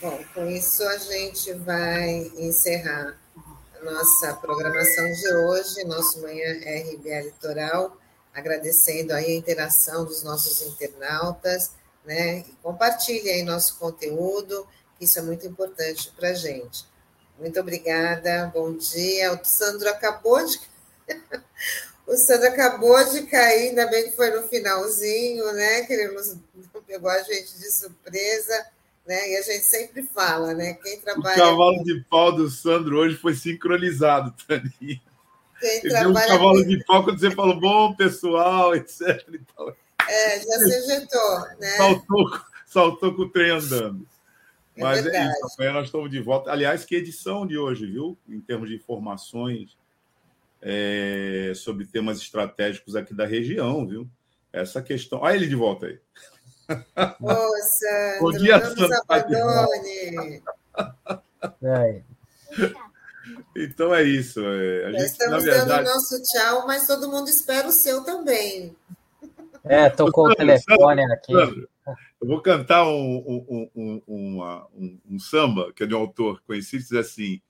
A: Bom, com isso a gente vai encerrar a nossa programação de hoje, nosso Manhã RBA Litoral, agradecendo aí a interação dos nossos internautas né? Compartilhe aí nosso conteúdo, isso é muito importante para a gente. Muito obrigada, bom dia. O Sandro acabou de. o Sandro acabou de cair, ainda bem que foi no finalzinho, né? Que ele não pegou a gente de surpresa. Né? E a gente sempre fala, né? Quem trabalha.
C: O cavalo de pau do Sandro hoje foi sincronizado, Tani. Quem Ele trabalha... deu um cavalo de pau quando você falou, bom, pessoal, etc.
A: É, já se ajeitou, né?
C: Saltou, saltou com o trem andando. É Mas verdade. é isso, amanhã nós estamos de volta. Aliás, que edição de hoje, viu? Em termos de informações é, sobre temas estratégicos aqui da região, viu? Essa questão. Olha ele de volta aí.
A: Nossa, Bom dia, não nos abandone.
C: É. Então é isso. É,
A: a gente, estamos verdade... dando o nosso tchau, mas todo mundo espera o seu também.
B: É, tocou o telefone aqui.
C: Eu vou cantar um, um, um, um, samba, que é de um autor conhecido, diz assim,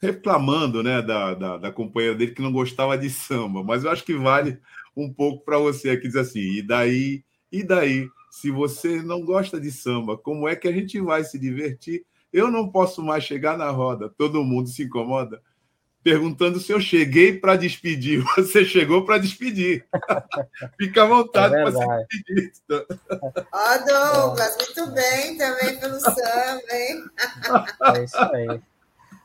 C: reclamando né, da, da, da, companheira dele que não gostava de samba, mas eu acho que vale um pouco para você que diz assim, e daí, e daí, se você não gosta de samba, como é que a gente vai se divertir? Eu não posso mais chegar na roda, todo mundo se incomoda. Perguntando se eu cheguei para despedir. Você chegou para despedir. Fica à vontade é para se despedir.
A: Ó, oh, Douglas, muito bem também pelo samba, hein?
B: É isso aí.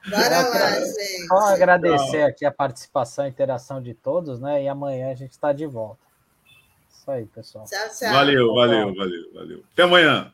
A: Bora lá, gente.
B: Só agradecer aqui a participação e interação de todos, né? E amanhã a gente está de volta. Isso aí, pessoal.
A: Tchau, tchau.
C: Valeu, valeu, valeu, valeu. Até amanhã.